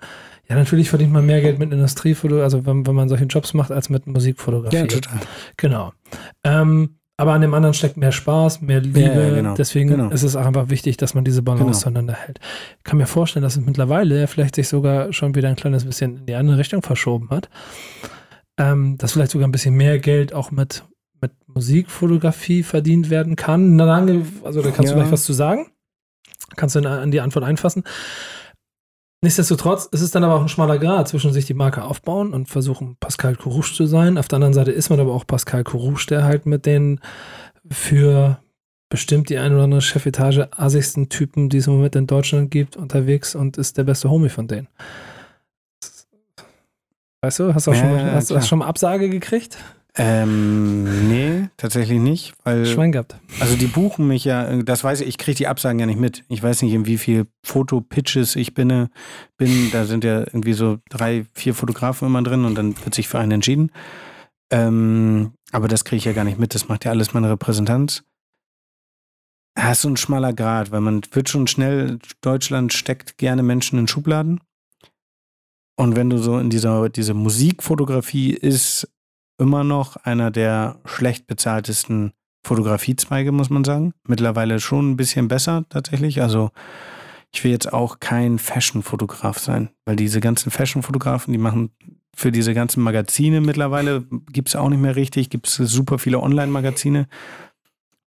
Ja, natürlich verdient man mehr Geld mit Industriefoto, also wenn, wenn man solche Jobs macht, als mit Musikfotografie. Ja, total. Genau. Ähm, aber an dem anderen steckt mehr Spaß, mehr Liebe. Ja, ja, genau. Deswegen genau. ist es auch einfach wichtig, dass man diese Balance genau. zueinander hält. Ich kann mir vorstellen, dass es mittlerweile vielleicht sich sogar schon wieder ein kleines bisschen in die andere Richtung verschoben hat ähm, dass vielleicht sogar ein bisschen mehr Geld auch mit, mit Musikfotografie verdient werden kann. Na, also da kannst ja. du gleich was zu sagen. Kannst du an die Antwort einfassen. Nichtsdestotrotz ist es dann aber auch ein schmaler Grad zwischen sich die Marke aufbauen und versuchen, Pascal Corouche zu sein. Auf der anderen Seite ist man aber auch Pascal Corouche, der halt mit den für bestimmt die ein oder andere Chefetage assigsten Typen, die es im Moment in Deutschland gibt, unterwegs und ist der beste Homie von denen. Weißt du, hast du auch schon, mal, hast, hast schon mal Absage gekriegt? Ähm, nee, tatsächlich nicht, weil. Schwein gehabt. Also die buchen mich ja, das weiß ich, ich kriege die Absagen ja nicht mit. Ich weiß nicht, in wie viel Fotopitches ich bin, bin. Da sind ja irgendwie so drei, vier Fotografen immer drin und dann wird sich für einen entschieden. Ähm, aber das kriege ich ja gar nicht mit. Das macht ja alles meine Repräsentanz. Ja, ist so ein schmaler Grad, weil man wird schon schnell, Deutschland steckt gerne Menschen in Schubladen. Und wenn du so in dieser diese Musikfotografie ist immer noch einer der schlecht bezahltesten Fotografiezweige, muss man sagen. Mittlerweile schon ein bisschen besser tatsächlich. Also ich will jetzt auch kein Fashion-Fotograf sein, weil diese ganzen Fashion-Fotografen, die machen für diese ganzen Magazine mittlerweile, gibt es auch nicht mehr richtig, gibt es super viele Online-Magazine.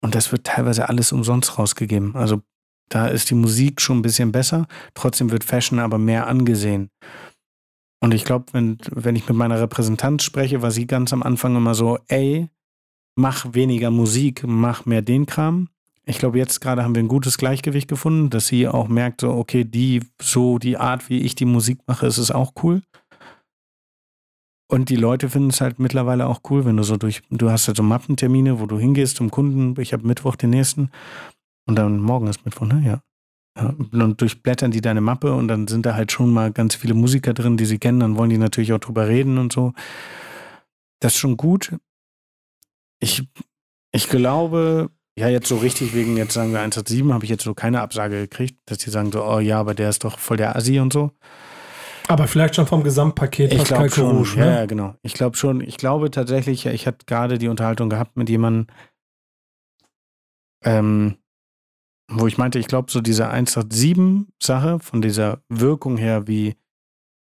Und das wird teilweise alles umsonst rausgegeben. Also da ist die Musik schon ein bisschen besser. Trotzdem wird Fashion aber mehr angesehen. Und ich glaube, wenn, wenn ich mit meiner Repräsentanz spreche, war sie ganz am Anfang immer so, ey, mach weniger Musik, mach mehr den Kram. Ich glaube, jetzt gerade haben wir ein gutes Gleichgewicht gefunden, dass sie auch merkt, so, okay, die, so die Art, wie ich die Musik mache, ist es auch cool. Und die Leute finden es halt mittlerweile auch cool, wenn du so durch, du hast halt so Mappentermine, wo du hingehst zum Kunden. Ich habe Mittwoch den nächsten und dann morgen ist Mittwoch, ne? Ja. Und durchblättern die deine Mappe und dann sind da halt schon mal ganz viele Musiker drin, die sie kennen. Dann wollen die natürlich auch drüber reden und so. Das ist schon gut. Ich, ich glaube, ja, jetzt so richtig wegen, jetzt sagen wir 187, habe ich jetzt so keine Absage gekriegt, dass die sagen so, oh ja, aber der ist doch voll der Assi und so. Aber vielleicht schon vom Gesamtpaket Ich Pascal glaube schon, Carouge, ja, ne? ja, genau. Ich glaube schon, ich glaube tatsächlich, ich hatte gerade die Unterhaltung gehabt mit jemandem, ähm, wo ich meinte, ich glaube, so diese 187-Sache von dieser Wirkung her, wie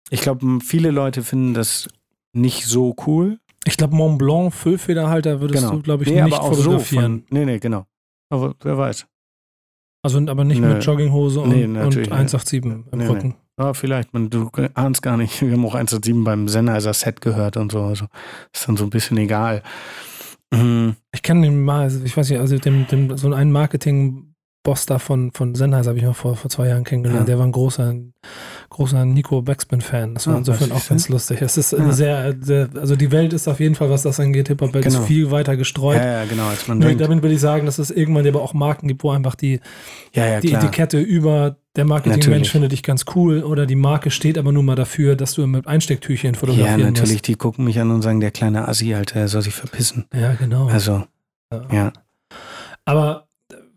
ich glaube, viele Leute finden das nicht so cool. Ich glaube, Mont Blanc Füllfederhalter würdest Genau. du, glaube ich, nee, nicht auch so fotografieren. von, nee, nee, genau. Aber wer weiß. also aber nicht Nö. mit Jogginghose und, Nee, und natürlich nicht. 187 im Nee, nee. Rücken. Ja, vielleicht, man, du ahnst gar nicht. Wir haben auch 187 beim Sennheiser Set gehört und so. Also ist dann so ein bisschen egal. Mhm. Ich kenne den mal, also ich weiß nicht, also dem, dem, so einen Marketing-Boss da von, von Sennheiser habe ich mal vor, vor zwei Jahren kennengelernt. Ja. Der war ein großer, großer Nico Backspin-Fan. Das war Ah, insofern auch ganz lustig. Es ist Ja. sehr, sehr, also die Welt ist auf jeden Fall, was das angeht, Hip-Hop-Welt Genau. ist viel weiter gestreut. Ja, ja, genau, als man denkt. damit will ich sagen, dass es irgendwann aber auch Marken gibt, wo einfach die, Ja, ja, die klar. Etikette über der Marketingmensch findet dich ganz cool oder die Marke steht aber nur mal dafür, dass du mit Einstecktüchchen Ja, fotografieren natürlich, die gucken mich an und sagen, der kleine Assi, Alter, er soll sich verpissen. musst. Ja, genau. Also, Ja. ja. Aber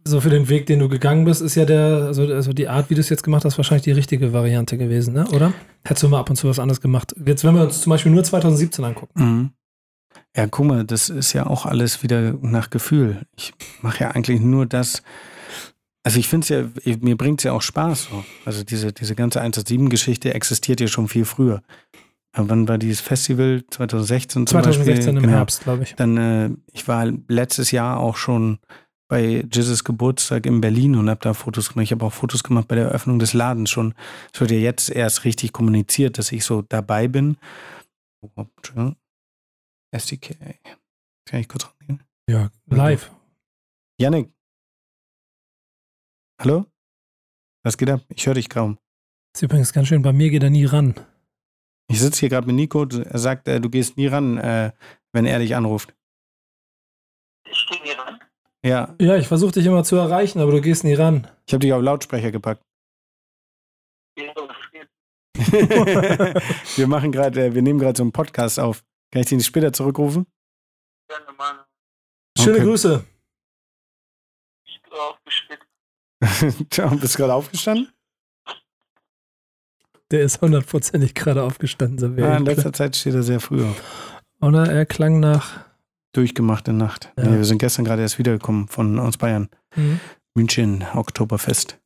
so für den Weg, den du gegangen bist, ist ja der, also, also die Art, wie du es jetzt gemacht hast, wahrscheinlich die richtige Variante gewesen, ne? oder? Hättest du mal ab und zu was anderes gemacht. Jetzt, wenn wir uns zum Beispiel nur 2017 angucken. Mhm. Ja, guck mal, das ist ja auch alles wieder nach Gefühl. Ich mache ja eigentlich nur das. Also ich finde es ja, mir bringt es ja auch Spaß. So. Also diese, diese ganze 187-Geschichte existiert ja schon viel früher. Wann war dieses Festival? 2016 zum 2016 Beispiel? im Genau. Herbst, glaube ich. Dann, äh, ich war letztes Jahr auch schon bei Jizzes Geburtstag in Berlin und habe da Fotos gemacht. Ich habe auch Fotos gemacht bei der Eröffnung des Ladens schon. Es wird ja jetzt erst richtig kommuniziert, dass ich so dabei bin. Oh. SDK. Kann ich kurz rangehen? Ja, live. Yannick. Hallo? Was geht ab? Ich höre dich kaum. Ist übrigens ganz schön, bei mir geht er nie ran. Ich sitze hier gerade mit Nico. Er sagt, äh, du gehst nie ran, äh, wenn er dich anruft. Ich gehe hier ran. Ja, Ja, ich versuche dich immer zu erreichen, aber du gehst nie ran. ich habe dich auf Lautsprecher gepackt. Wir machen gerade, äh, wir nehmen gerade so einen Podcast auf. Kann ich den später zurückrufen? Gerne. Schöne Okay. Grüße. Ich bin aufgeschnitten. Tja, bist du gerade aufgestanden? Der ist hundertprozentig gerade aufgestanden. So wie er in letzter Zeit steht er sehr früh auf. Oder er klang nach. Durchgemachte Nacht. Ja. Nee, wir sind gestern gerade erst wiedergekommen von aus Bayern. Mhm. München, Oktoberfest.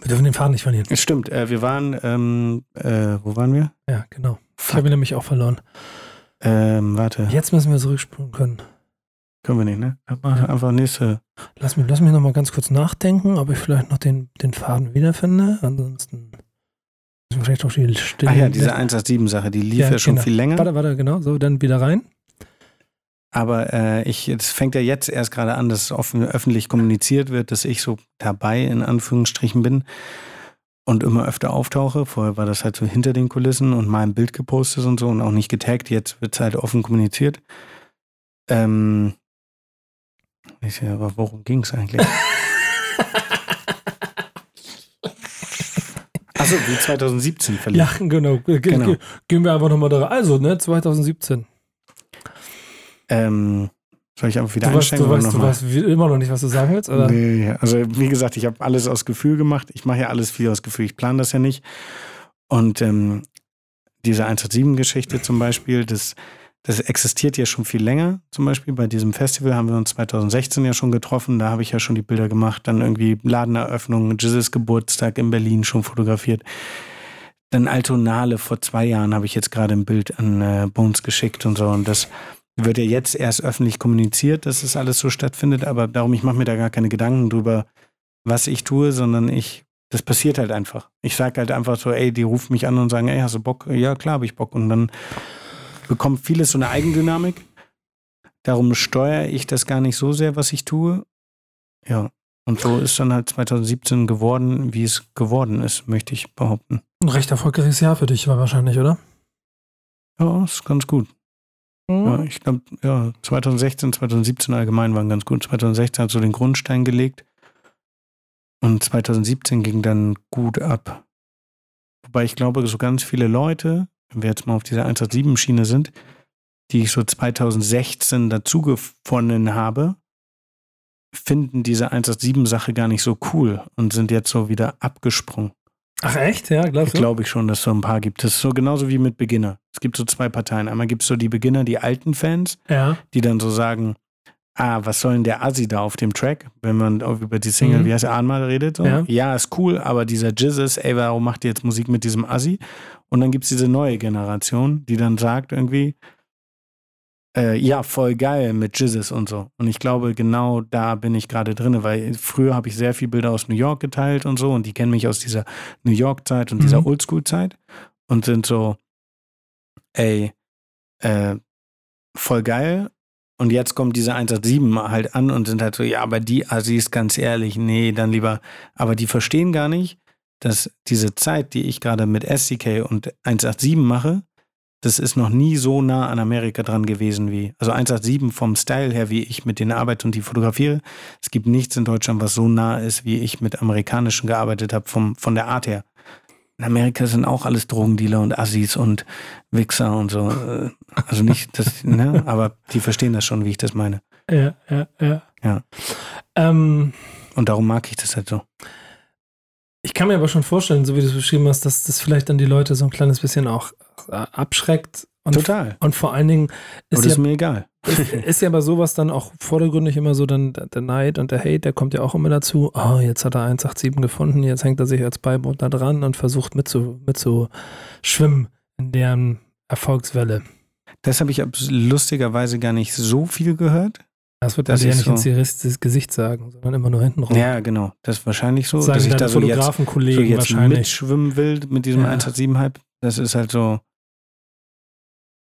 Wir dürfen den Faden nicht verlieren. Es stimmt, äh, wir waren, ähm, äh, wo waren wir? Ja, genau. Ich habe ihn nämlich auch verloren. Ähm, warte, Jetzt müssen wir zurückspulen können. können wir nicht, ne? Einfach nächste. Lass mich, lass mich noch mal ganz kurz nachdenken, ob ich vielleicht noch den, den Faden wiederfinde. Ansonsten müssen wir vielleicht auch die Stille. Ach ja, diese 187-Sache, die lief ja, Ja, schon genau. viel länger. Warte, warte, genau. So, dann wieder rein. Aber äh, ich, es fängt ja jetzt erst gerade an, dass offen, öffentlich kommuniziert wird, dass ich so dabei in Anführungsstrichen bin und immer öfter auftauche. Vorher war das halt so hinter den Kulissen und mal ein Bild gepostet und so und auch nicht getaggt. Jetzt wird es halt offen kommuniziert. Ähm, ich, aber worum ging es eigentlich? Achso, wie 2017 verlief. Ja, genau. Ge Genau. Ge gehen wir einfach nochmal da. Also, ne, 2017. Ähm, soll ich einfach wieder Du weißt, einsteigen du, weißt, du weißt immer noch nicht, was du sagen willst, oder? Nee, also wie gesagt, ich habe alles aus Gefühl gemacht. Ich mache ja alles viel aus Gefühl. Ich plane das ja nicht. Und ähm, diese 187-Geschichte zum Beispiel, das, das existiert ja schon viel länger. Zum Beispiel bei diesem Festival haben wir uns 2016 ja schon getroffen. Da habe ich ja schon die Bilder gemacht. Dann irgendwie Ladeneröffnung, Jizzes Geburtstag in Berlin schon fotografiert. Dann Altonale vor zwei Jahren habe ich jetzt gerade ein Bild an äh, Bones geschickt und so. Und das wird ja jetzt erst öffentlich kommuniziert, dass es alles so stattfindet, aber darum, ich mache mir da gar keine Gedanken drüber, was ich tue, sondern ich, das passiert halt einfach. Ich sage halt einfach so, ey, die rufen mich an und sagen, ey, hast du Bock? Ja, klar, habe ich Bock. Und dann bekommt vieles so eine Eigendynamik. Darum steuere ich das gar nicht so sehr, was ich tue. Ja. Und so ist dann halt 2017 geworden, wie es geworden ist, möchte ich behaupten. Ein recht erfolgreiches Jahr für dich war wahrscheinlich, oder? Ja, ist ganz gut. Mhm. Ja, ich glaube, ja, 2016, 2017 allgemein waren ganz gut. 2016 hat so den Grundstein gelegt und 2017 ging dann gut ab. Wobei ich glaube, so ganz viele Leute, wenn wir jetzt mal auf dieser 187-Schiene sind, die ich so 2016 dazugefunden habe, finden diese 187-Sache gar nicht so cool und sind jetzt so wieder abgesprungen. Ach echt? Ja, glaubst du? Glaube ich schon, dass es so ein paar gibt. Das ist so genauso wie mit Beginner. Es gibt so zwei Parteien. Einmal gibt es so die Beginner, die alten Fans, Ja. die dann so sagen, ah, was soll denn der Assi da auf dem Track, wenn man über die Single, Mhm. wie heißt der, Ahnmal redet? So. Ja. ist cool, aber dieser Jizzes, ey, warum macht ihr jetzt Musik mit diesem Assi? Und dann gibt es diese neue Generation, die dann sagt irgendwie, äh, ja, voll geil mit Jizzes und so. Und ich glaube, genau da bin ich gerade drin, weil früher habe ich sehr viel Bilder aus New York geteilt und so und die kennen mich aus dieser New York-Zeit und dieser Mhm. Oldschool-Zeit und sind so, ey, äh, voll geil. Und jetzt kommt diese 187 halt an und sind halt so, ja, aber die Assis, ganz ehrlich, nee, dann lieber, aber die verstehen gar nicht, dass diese Zeit, die ich gerade mit SCK und 187 mache, das ist noch nie so nah an Amerika dran gewesen wie, also 187 vom Style her, wie ich mit denen arbeite und die fotografiere. Es gibt nichts in Deutschland, was so nah ist, wie ich mit amerikanischen gearbeitet habe, vom, von der Art her. In Amerika sind auch alles Drogendealer und Assis und Wichser und so. Äh, Also nicht, das, ne? aber die verstehen das schon, wie ich das meine. Ja, ja, ja. Ja. Ähm, Und darum mag ich das halt so. ich kann mir aber schon vorstellen, so wie du es beschrieben hast, dass das vielleicht dann die Leute so ein kleines bisschen auch abschreckt. Und, Total. und vor allen Dingen Aber ist ja ist mir egal. ist, ist ja bei sowas dann auch vordergründig immer so, dann der, Neid und der Hate, der kommt ja auch immer dazu. Oh, jetzt hat er 187 gefunden, jetzt hängt er sich als Beiboot da dran und versucht mitzu, mitzuschwimmen in deren Erfolgswelle. Das habe ich lustigerweise gar nicht so viel gehört. Das wird Das ja nicht so. ins Gesicht- ins Gesicht sagen, sondern immer nur hinten rum. Ja, genau. Das ist wahrscheinlich so, sagen dass ich da so jetzt, so jetzt mitschwimmen will mit diesem Ja. 187-Hype. Das ist halt so.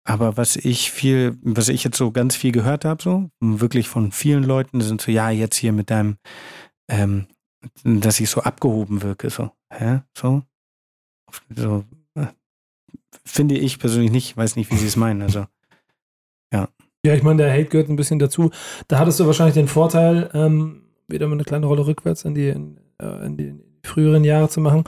Aber was ich viel, was ich jetzt so ganz viel gehört habe, so, wirklich von vielen Leuten, sind so, ja, jetzt hier mit deinem, ähm, dass ich so abgehoben wirke, so. Hä? So? So. äh, Finde ich persönlich nicht, weiß nicht, wie sie es meinen. Also, Ja, ich meine, der Hate gehört ein bisschen dazu. Da hattest du wahrscheinlich den Vorteil, ähm, wieder mal eine kleine Rolle rückwärts in die, in, äh, in die früheren Jahre zu machen.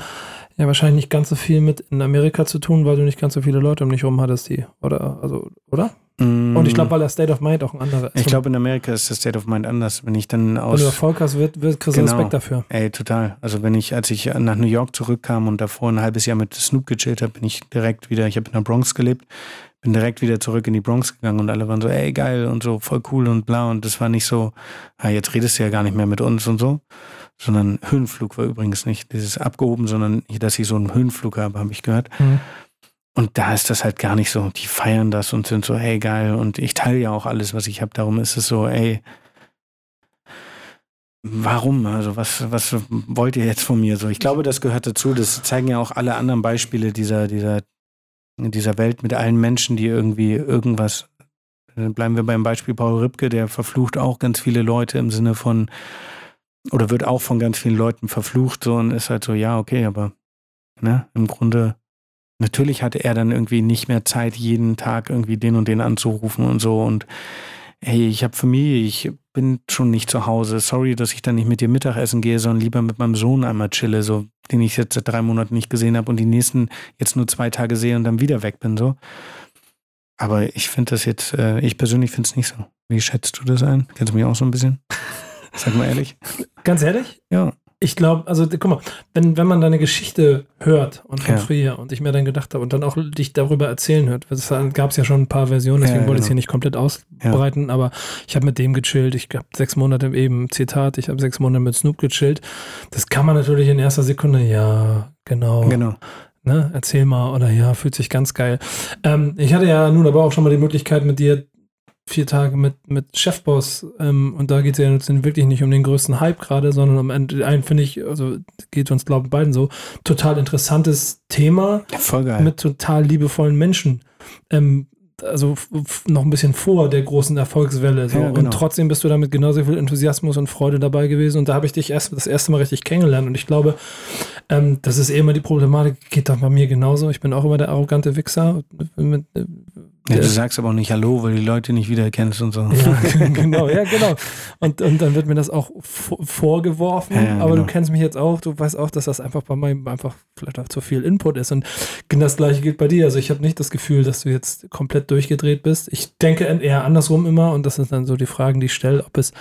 Ja, wahrscheinlich nicht ganz so viel mit in Amerika zu tun, weil du nicht ganz so viele Leute um dich rum hattest, die, oder, also, oder? Und ich glaube, weil der State of Mind auch ein anderer ist. Mm. ich glaube, in Amerika ist das State of Mind anders. Wenn ich dann wenn du aus. Erfolg hast, wird, wird kriegst du Genau. Respekt dafür. Ey, total. Also wenn ich, als ich nach New York zurückkam und davor ein halbes Jahr mit Snoop gechillt habe, bin ich direkt wieder, ich habe in der Bronx gelebt, bin direkt wieder zurück in die Bronx gegangen und alle waren so, ey, geil und so, voll cool und bla. Und das war nicht so, ah, jetzt redest du ja gar nicht mehr mit uns und so. Sondern Höhenflug war übrigens nicht dieses abgehoben, sondern dass ich so einen Höhenflug habe, habe ich gehört. Mhm. Und da ist das halt gar nicht so. Die feiern das und sind so, hey, geil. Und ich teile ja auch alles, was ich habe. Darum ist es so, ey, warum? Also, was, was wollt ihr jetzt von mir? So, ich glaube, das gehört dazu. Das zeigen ja auch alle anderen Beispiele dieser, dieser, dieser Welt mit allen Menschen, die irgendwie irgendwas. Dann Bleiben wir beim Beispiel Paul Ripke, der verflucht auch ganz viele Leute im Sinne von, oder wird auch von ganz vielen Leuten verflucht, so und ist halt so, ja, okay, aber ne, im Grunde natürlich hatte er dann irgendwie nicht mehr Zeit, jeden Tag irgendwie den und den anzurufen und so. Und hey, ich habe Familie, ich bin schon nicht zu Hause. Sorry, dass ich dann nicht mit dir Mittagessen gehe, sondern lieber mit meinem Sohn einmal chille, so, den ich jetzt seit drei Monaten nicht gesehen habe und die nächsten jetzt nur zwei Tage sehe und dann wieder weg bin. so. Aber ich finde das jetzt, äh, ich persönlich finde es nicht so. Wie schätzt du das ein? Kennst du mich auch so ein bisschen? Sag mal ehrlich. Ganz ehrlich? Ja. Ich glaube, also guck mal, wenn, wenn man deine Geschichte hört und von Ja. früher und ich mir dann gedacht habe und dann auch dich darüber erzählen hört, es gab es ja schon ein paar Versionen, deswegen Ja, wollte ich es genau. hier nicht komplett ausbreiten, aber ich habe mit dem gechillt, ich habe sechs Monate eben, Zitat, ich habe sechs Monate mit Snoop gechillt. Das kann man natürlich in erster Sekunde, ja, genau, Genau. ne, erzähl mal oder ja, fühlt sich ganz geil. Ähm, ich hatte ja nun aber auch schon mal die Möglichkeit mit dir vier Tage mit, mit Chefboss ähm, und da geht es ja jetzt wirklich nicht um den größten Hype gerade, sondern um ein, ein finde ich, also geht uns glaube ich beiden so, total interessantes Thema Voll geil. mit total liebevollen Menschen. Ähm, also noch ein bisschen vor der großen Erfolgswelle. So. Ja, genau. Und trotzdem bist du da mit genauso viel Enthusiasmus und Freude dabei gewesen. Und da habe ich dich erst das erste Mal richtig kennengelernt. Und ich glaube, ähm, das ist eh immer die Problematik, geht doch bei mir genauso. Ich bin auch immer der arrogante Wichser. Mit, Ja, du sagst aber auch nicht Hallo, weil die Leute nicht wiedererkennst und so. Ja, genau, ja, genau. Und, und dann wird mir das auch vorgeworfen, Ja, ja, aber genau. du kennst mich jetzt auch, du weißt auch, dass das einfach bei meinem einfach vielleicht auch zu viel Input ist. Und genau das gleiche gilt bei dir. Also ich habe nicht das Gefühl, dass du jetzt komplett durchgedreht bist. Ich denke eher andersrum immer, und das sind dann so die Fragen, die ich stelle, ob es,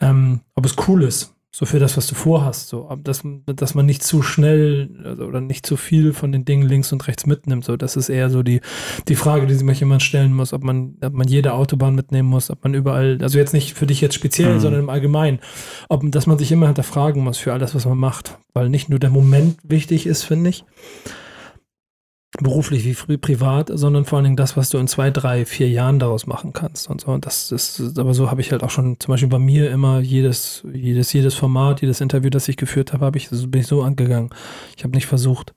ähm, ob es cool ist. So für das, was du vorhast, so, dass, dass man nicht zu schnell also, oder nicht zu viel von den Dingen links und rechts mitnimmt. So, das ist eher so die, die Frage, die sich mal jemand stellen muss, ob man, ob man jede Autobahn mitnehmen muss, ob man überall, also jetzt nicht für dich jetzt speziell, Mhm. sondern im Allgemeinen, ob, dass man sich immer hinterfragen muss für alles, was man macht, weil nicht nur der Moment wichtig ist, finde ich, beruflich wie früh privat, sondern vor allen Dingen das, was du in zwei, drei, vier Jahren daraus machen kannst und so. Und das ist, aber so habe ich halt auch schon zum Beispiel bei mir immer jedes, jedes, jedes Format, jedes Interview, das ich geführt habe, habe ich, bin ich so angegangen. Ich habe nicht versucht,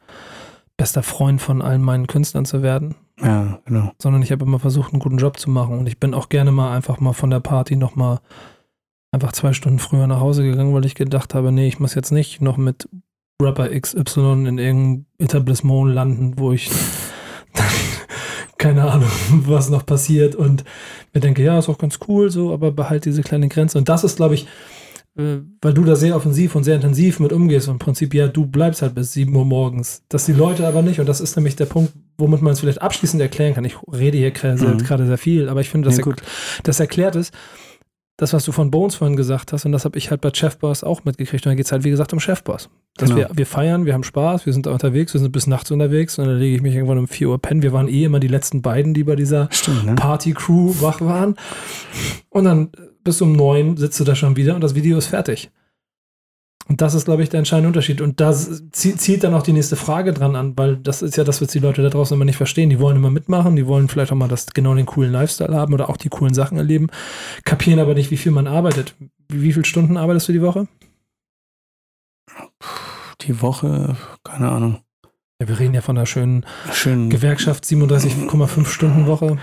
bester Freund von allen meinen Künstlern zu werden, Ja, genau. sondern ich habe immer versucht, einen guten Job zu machen. Und ich bin auch gerne mal einfach mal von der Party nochmal einfach zwei Stunden früher nach Hause gegangen, weil ich gedacht habe, nee, ich muss jetzt nicht noch mit Rapper XY in irgendeinem Etablissement landen, wo ich dann, keine Ahnung, was noch passiert und mir denke, ja, ist auch ganz cool so, aber behalt diese kleine Grenze. Und das ist, glaube ich, äh, weil du da sehr offensiv und sehr intensiv mit umgehst und im Prinzip, ja, du bleibst halt bis 7 Uhr morgens. Dass die Leute aber nicht, und das ist nämlich der Punkt, womit man es vielleicht abschließend erklären kann. Ich rede hier gerade Mhm. gerade sehr viel, aber ich finde, dass Ja, er, gut. das erklärt ist, das, was du von Bones vorhin gesagt hast, und das habe ich halt bei Chefboss auch mitgekriegt. Und da geht es halt, wie gesagt, um Chefboss. Dass Genau. wir, wir feiern, wir haben Spaß, wir sind da unterwegs, wir sind bis nachts unterwegs und dann lege ich mich irgendwann um 4 Uhr pennen. Wir waren eh immer die letzten beiden, die bei dieser Stimmt, ne? Party-Crew wach waren. Und dann bis um neun sitzt du da schon wieder und das Video ist fertig. Und das ist, glaube ich, der entscheidende Unterschied. Und da zie- zielt dann auch die nächste Frage dran an, weil das ist ja das, was die Leute da draußen immer nicht verstehen. Die wollen immer mitmachen, die wollen vielleicht auch mal das, genau den coolen Lifestyle haben oder auch die coolen Sachen erleben, kapieren aber nicht, wie viel man arbeitet. Wie, wie viele Stunden arbeitest du die Woche? Die Woche, keine Ahnung. Ja, wir reden ja von einer schönen Schön. Gewerkschaft, 37,5 Stunden Woche.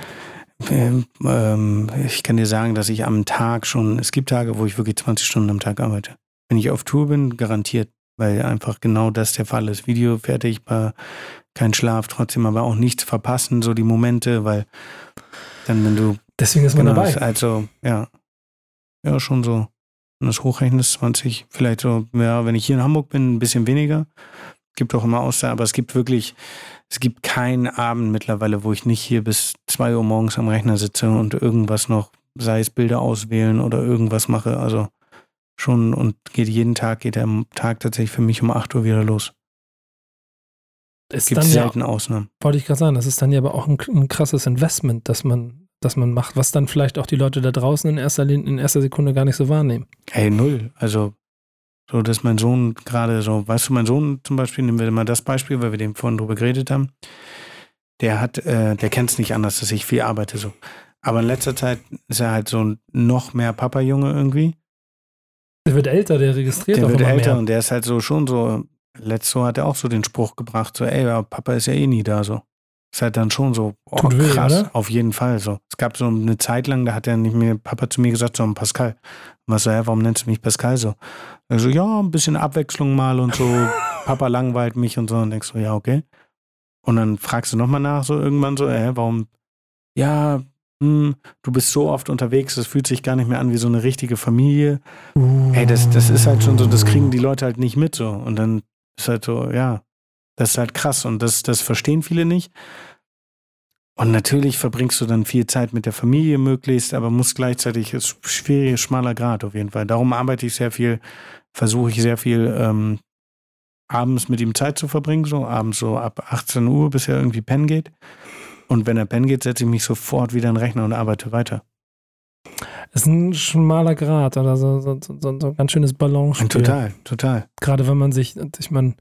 Ähm, ähm, ich kann dir sagen, dass ich am Tag schon, es gibt Tage, wo ich wirklich 20 Stunden am Tag arbeite. Wenn ich auf Tour bin, garantiert, weil einfach genau das der Fall ist. Video fertig, paar- kein Schlaf, trotzdem aber auch nichts verpassen, so die Momente, weil dann, wenn du, Deswegen ist man genau, dabei. also, ja, ja, schon so, wenn das hochrechnest, 20, vielleicht so, ja, wenn ich hier in Hamburg bin, ein bisschen weniger. Gibt auch immer Aussagen, aber es gibt wirklich, es gibt keinen Abend mittlerweile, wo ich nicht hier bis 2 Uhr morgens am Rechner sitze und irgendwas noch, sei es Bilder auswählen oder irgendwas mache. Also schon und geht jeden Tag, geht der Tag tatsächlich für mich um 8 Uhr wieder los. Ist Gibt dann ja, selten Ausnahmen. wollte ich gerade sagen, das ist dann ja aber auch ein, ein krasses Investment, das man, das man macht, was dann vielleicht auch die Leute da draußen in erster, Lin- in erster Sekunde gar nicht so wahrnehmen. Ey, null. Also, so, dass mein Sohn gerade so, weißt du, mein Sohn zum Beispiel, nehmen wir mal das Beispiel, weil wir dem vorhin drüber geredet haben. Der hat, äh, der kennt es nicht anders, dass ich viel arbeite so. Aber in letzter Zeit ist er halt so ein noch mehr Papa-Junge irgendwie. Der wird älter, der registriert Der auch wird älter mehr. und der ist halt so schon so, letztes Jahr hat er auch so den Spruch gebracht, so, ey, ja, Papa ist ja eh nie da, so. Ist halt dann schon so, oh, Tut weh, krass, oder? auf jeden Fall, so. Es gab so eine Zeit lang, da hat er nicht mehr, Papa zu mir gesagt, sondern Pascal. Was so, hä, warum nennst du mich Pascal so? Also, ja, ein bisschen Abwechslung mal und so, Papa langweilt mich und so, und denkst so, ja, okay. Und dann fragst du nochmal nach, so irgendwann so, hä, warum, ja, hm, du bist so oft unterwegs, es fühlt sich gar nicht mehr an wie so eine richtige Familie. Uh. Ey, das, das ist halt schon so, das kriegen die Leute halt nicht mit so. Und dann ist halt so, ja, das ist halt krass und das, das verstehen viele nicht. Und natürlich verbringst du dann viel Zeit mit der Familie möglichst, aber muss gleichzeitig, ist schwierig, schmaler Grad auf jeden Fall. Darum arbeite ich sehr viel, versuche ich sehr viel ähm, abends mit ihm Zeit zu verbringen, so abends so ab 18 Uhr, bis er irgendwie pennen geht. Und wenn er pennen geht, setze ich mich sofort wieder in den Rechner und arbeite weiter. ist ein schmaler Grad oder so, so, so, so ein ganz schönes Balance. Total, total. Gerade wenn man sich, ich meine,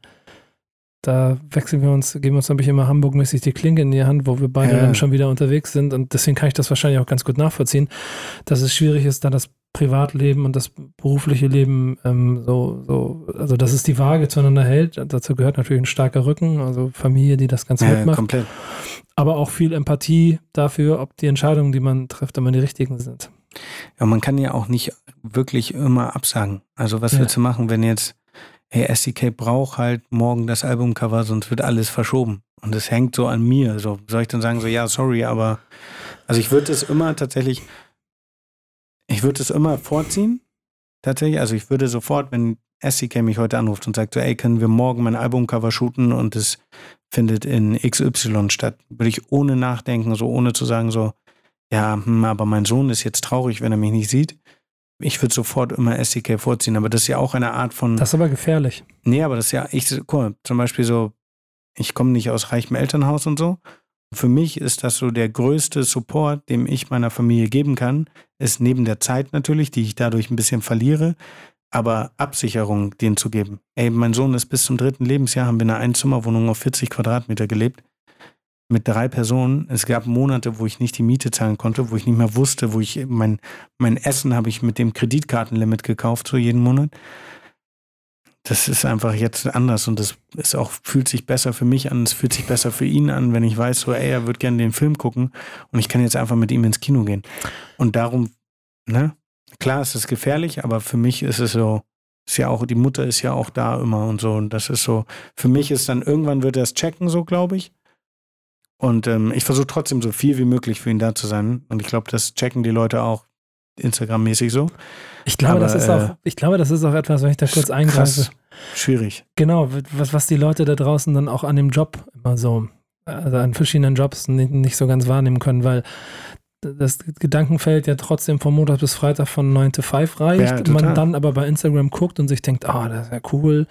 da wechseln wir uns, geben uns nämlich immer Hamburg-mäßig die Klinke in die Hand, wo wir beide Ja. dann schon wieder unterwegs sind. Und deswegen kann ich das wahrscheinlich auch ganz gut nachvollziehen, dass es schwierig ist, da das Privatleben und das berufliche Leben ähm, so, so, also dass es die Waage zueinander hält. Dazu gehört natürlich ein starker Rücken, also Familie, die das Ganze Ja, mitmacht. komplett. aber auch viel Empathie dafür, ob die Entscheidungen, die man trifft, immer die richtigen sind. Ja, man kann ja auch nicht wirklich immer absagen. Also was Ja. willst du machen, wenn jetzt, hey, SDK braucht halt morgen das Albumcover, sonst wird alles verschoben. und es hängt so an mir. So soll ich dann sagen, so ja, sorry, aber also ich würde es immer tatsächlich, ich würde es immer vorziehen. Tatsächlich, also ich würde sofort, wenn SCK mich heute anruft und sagt so, ey, können wir morgen mein Albumcover shooten und es findet in XY statt, würde ich ohne nachdenken, so ohne zu sagen so, ja, hm, aber mein Sohn ist jetzt traurig, wenn er mich nicht sieht. Ich würde sofort immer SDK vorziehen, aber das ist ja auch eine Art von. Das ist aber gefährlich. Nee, aber das ist ja, ich, guck mal, zum Beispiel so, ich komme nicht aus reichem Elternhaus und so. Für mich ist das so der größte Support, den ich meiner Familie geben kann, ist neben der Zeit natürlich, die ich dadurch ein bisschen verliere, aber Absicherung denen zu geben. Ey, mein Sohn ist bis zum dritten Lebensjahr, haben wir in einer Einzimmerwohnung auf 40 Quadratmeter gelebt mit drei Personen. Es gab Monate, wo ich nicht die Miete zahlen konnte, wo ich nicht mehr wusste, wo ich mein, mein Essen habe ich mit dem Kreditkartenlimit gekauft, so jeden Monat. Das ist einfach jetzt anders und das ist auch, fühlt sich besser für mich an, es fühlt sich besser für ihn an, wenn ich weiß, so, ey, er wird gerne den Film gucken und ich kann jetzt einfach mit ihm ins Kino gehen. Und darum, ne, klar ist es gefährlich, aber für mich ist es so, ist ja auch, die Mutter ist ja auch da immer und so. Und das ist so, für mich ist dann irgendwann wird er es checken, so glaube ich. Und ähm, ich versuche trotzdem so viel wie möglich für ihn da zu sein. Und ich glaube, das checken die Leute auch Instagram-mäßig so. Ich glaube, Aber, das ist auch, äh, ich glaube, das ist auch etwas, wenn ich da kurz eingreife. Schwierig. Genau, was, was die Leute da draußen dann auch an dem Job immer so, also an verschiedenen Jobs nicht, nicht so ganz wahrnehmen können, weil das Gedankenfeld ja trotzdem von Montag bis Freitag von 9 to 5 reicht. Ja, man dann aber bei Instagram guckt und sich denkt, ah, das ist ja cool.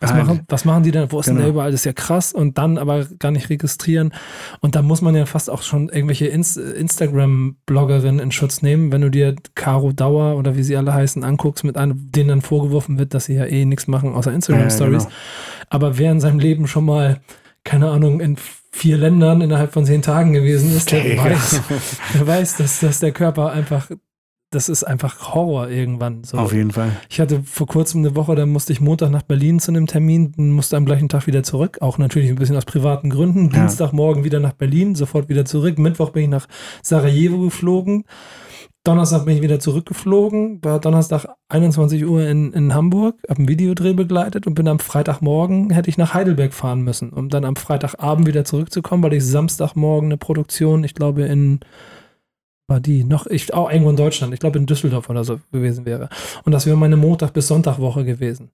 Was, ja, machen, was machen die denn? Wo ist genau. denn der überall? Das ist ja krass. Und dann aber gar nicht registrieren. Und da muss man ja fast auch schon irgendwelche Inst Instagram-Bloggerinnen in Schutz nehmen, wenn du dir Caro Dauer oder wie sie alle heißen anguckst, mit einem, denen dann vorgeworfen wird, dass sie ja eh nichts machen außer Instagram-Stories. Ja, genau. Aber wer in seinem Leben schon mal, keine Ahnung, in vier Ländern innerhalb von zehn Tagen gewesen ist, der weiß, der weiß, dass, dass der Körper einfach, das ist einfach Horror irgendwann. So. Auf jeden Fall. Ich hatte vor kurzem eine Woche, da musste ich Montag nach Berlin zu einem Termin, musste am gleichen Tag wieder zurück, auch natürlich ein bisschen aus privaten Gründen. Ja. Dienstagmorgen wieder nach Berlin, sofort wieder zurück. Mittwoch bin ich nach Sarajevo geflogen. Donnerstag bin ich wieder zurückgeflogen, war Donnerstag 21 Uhr in, in Hamburg, habe einen Videodreh begleitet und bin am Freitagmorgen, hätte ich nach Heidelberg fahren müssen, um dann am Freitagabend wieder zurückzukommen, weil ich Samstagmorgen eine Produktion, ich glaube in, war die noch, ich, auch irgendwo in Deutschland, ich glaube in Düsseldorf oder so gewesen wäre. Und das wäre meine Montag- bis Sonntagwoche gewesen.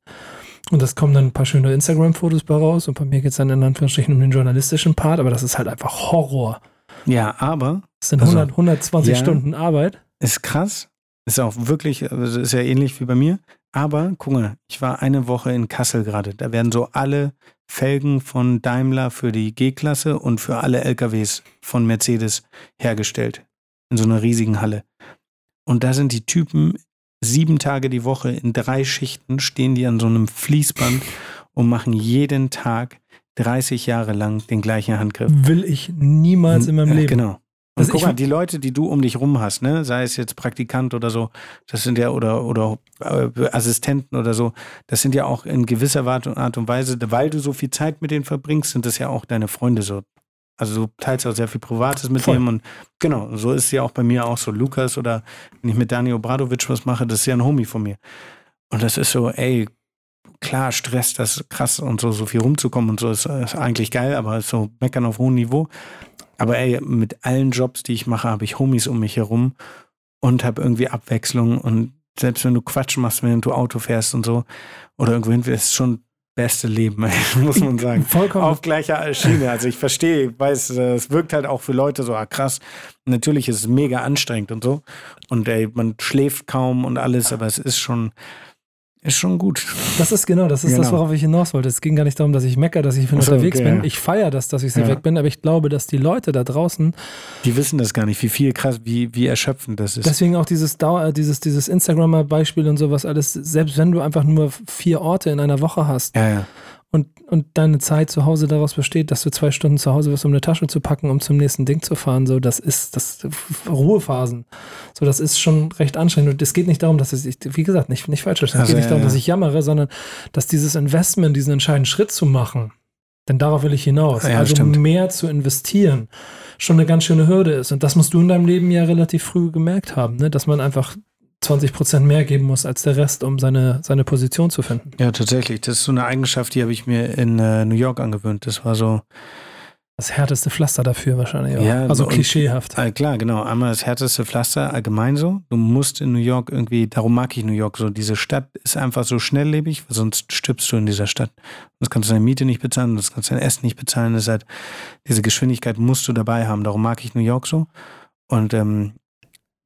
Und das kommen dann ein paar schöne Instagram-Fotos bei raus und bei mir geht es dann in Anführungsstrichen um den journalistischen Part, aber das ist halt einfach Horror. Ja, aber. Das sind 100, 120 ja, Stunden Arbeit. Ist krass. Ist auch wirklich, also ist ja ähnlich wie bei mir. Aber guck mal, ich war eine Woche in Kassel gerade. Da werden so alle Felgen von Daimler für die G-Klasse und für alle LKWs von Mercedes hergestellt. In so einer riesigen Halle. Und da sind die Typen sieben Tage die Woche in drei Schichten, stehen die an so einem Fließband und machen jeden Tag 30 Jahre lang den gleichen Handgriff. Will ich niemals in meinem Leben. Genau. Und also guck mal, die Leute, die du um dich rum hast, ne, sei es jetzt Praktikant oder so, das sind ja oder oder äh, Assistenten oder so, das sind ja auch in gewisser Art und Weise, weil du so viel Zeit mit denen verbringst, sind das ja auch deine Freunde so. Also du teilst auch sehr viel Privates mit dem und genau, so ist ja auch bei mir auch so. Lukas oder wenn ich mit Dani Obradovic was mache, das ist ja ein Homie von mir. Und das ist so, ey, klar, Stress, das ist krass und so, so viel rumzukommen und so ist, ist eigentlich geil, aber so meckern auf hohem Niveau. Aber ey, mit allen Jobs, die ich mache, habe ich Homies um mich herum und habe irgendwie Abwechslung. Und selbst wenn du Quatsch machst, wenn du Auto fährst und so oder irgendwo hin, ist schon beste Leben, muss man sagen. Vollkommen. Auf gleicher Schiene. Also ich verstehe, ich weiß, es wirkt halt auch für Leute so, ah krass, natürlich ist es mega anstrengend und so. Und ey, man schläft kaum und alles, aber es ist schon, ist schon gut. Das ist genau, das ist genau. das, worauf ich hinaus wollte. Es ging gar nicht darum, dass ich meckere, dass ich so, unterwegs okay, bin. Ja. Ich feiere das, dass ich so ja. weg bin, aber ich glaube, dass die Leute da draußen. Die wissen das gar nicht, wie viel krass, wie, wie erschöpfend das ist. Deswegen auch dieses Dauer, dieses, dieses Instagrammer-Beispiel und sowas alles, selbst wenn du einfach nur vier Orte in einer Woche hast, ja, ja und, und deine Zeit zu Hause daraus besteht, dass du zwei Stunden zu Hause bist, um eine Tasche zu packen, um zum nächsten Ding zu fahren, so, das ist das Ruhephasen. So, das ist schon recht anstrengend. Und es geht nicht darum, dass ich, wie gesagt, nicht, nicht falsch verstehen. Es also, geht nicht ja, darum, ja. dass ich jammere, sondern dass dieses Investment, diesen entscheidenden Schritt zu machen, denn darauf will ich hinaus, ja, also stimmt. mehr zu investieren, schon eine ganz schöne Hürde ist. Und das musst du in deinem Leben ja relativ früh gemerkt haben, ne? dass man einfach 20 Prozent mehr geben muss als der Rest, um seine, seine Position zu finden. Ja, tatsächlich. Das ist so eine Eigenschaft, die habe ich mir in äh, New York angewöhnt. Das war so, Das härteste Pflaster dafür wahrscheinlich auch. Ja, also und- klischeehaft. Ah, klar, genau. Einmal das härteste Pflaster allgemein so. Du musst in New York irgendwie, darum mag ich New York so. Diese Stadt ist einfach so schnelllebig, weil sonst stirbst du in dieser Stadt. Das kannst du deine Miete nicht bezahlen, das kannst du dein Essen nicht bezahlen. Das ist halt, diese Geschwindigkeit musst du dabei haben. Darum mag ich New York so. Und ähm,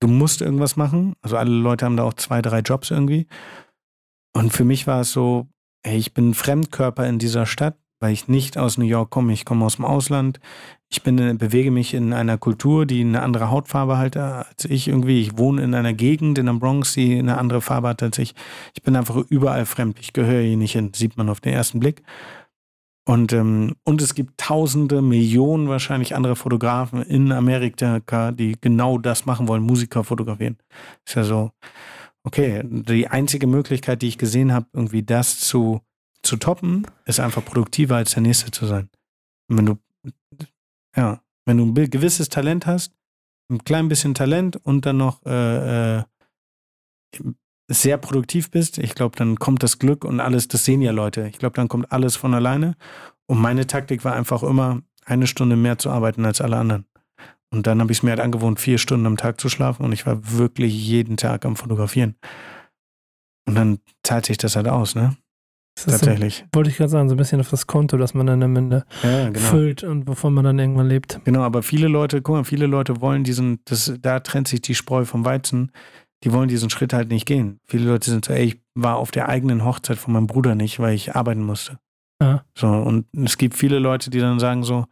du musst irgendwas machen. Also alle Leute haben da auch zwei, drei Jobs irgendwie. Und für mich war es so, hey, ich bin ein Fremdkörper in dieser Stadt, weil ich nicht aus New York komme. Ich komme aus dem Ausland. Ich bin, bewege mich in einer Kultur, die eine andere Hautfarbe hat als ich irgendwie. Ich wohne in einer Gegend in der Bronx, die eine andere Farbe hat als ich. Ich bin einfach überall fremd. Ich gehöre hier nicht hin, sieht man auf den ersten Blick. Und, ähm, und es gibt tausende, Millionen wahrscheinlich andere Fotografen in Amerika, die genau das machen wollen, Musiker fotografieren. Ist ja so, okay, die einzige Möglichkeit, die ich gesehen habe, irgendwie das zu, zu toppen, ist einfach produktiver als der Nächste zu sein. Und wenn du, ja, wenn du ein gewisses Talent hast, ein klein bisschen Talent und dann noch äh, äh, sehr produktiv bist, ich glaube, dann kommt das Glück und alles, das sehen ja Leute. Ich glaube, dann kommt alles von alleine. Und meine Taktik war einfach immer, eine Stunde mehr zu arbeiten als alle anderen. Und dann habe ich es mir halt angewohnt, vier Stunden am Tag zu schlafen und ich war wirklich jeden Tag am Fotografieren. Und dann zahlt sich das halt aus, ne? Das ist so, Tatsächlich. wollte ich gerade sagen, so ein bisschen auf das Konto, das man dann am Ende Ja, genau. füllt und wovon man dann irgendwann lebt. Genau, aber viele Leute, guck mal, viele Leute wollen diesen, das, da trennt sich die Spreu vom Weizen, die wollen diesen Schritt halt nicht gehen. Viele Leute sind so, ey, ich war auf der eigenen Hochzeit von meinem Bruder nicht, weil ich arbeiten musste. Ja. So, und es gibt viele Leute, die dann sagen so,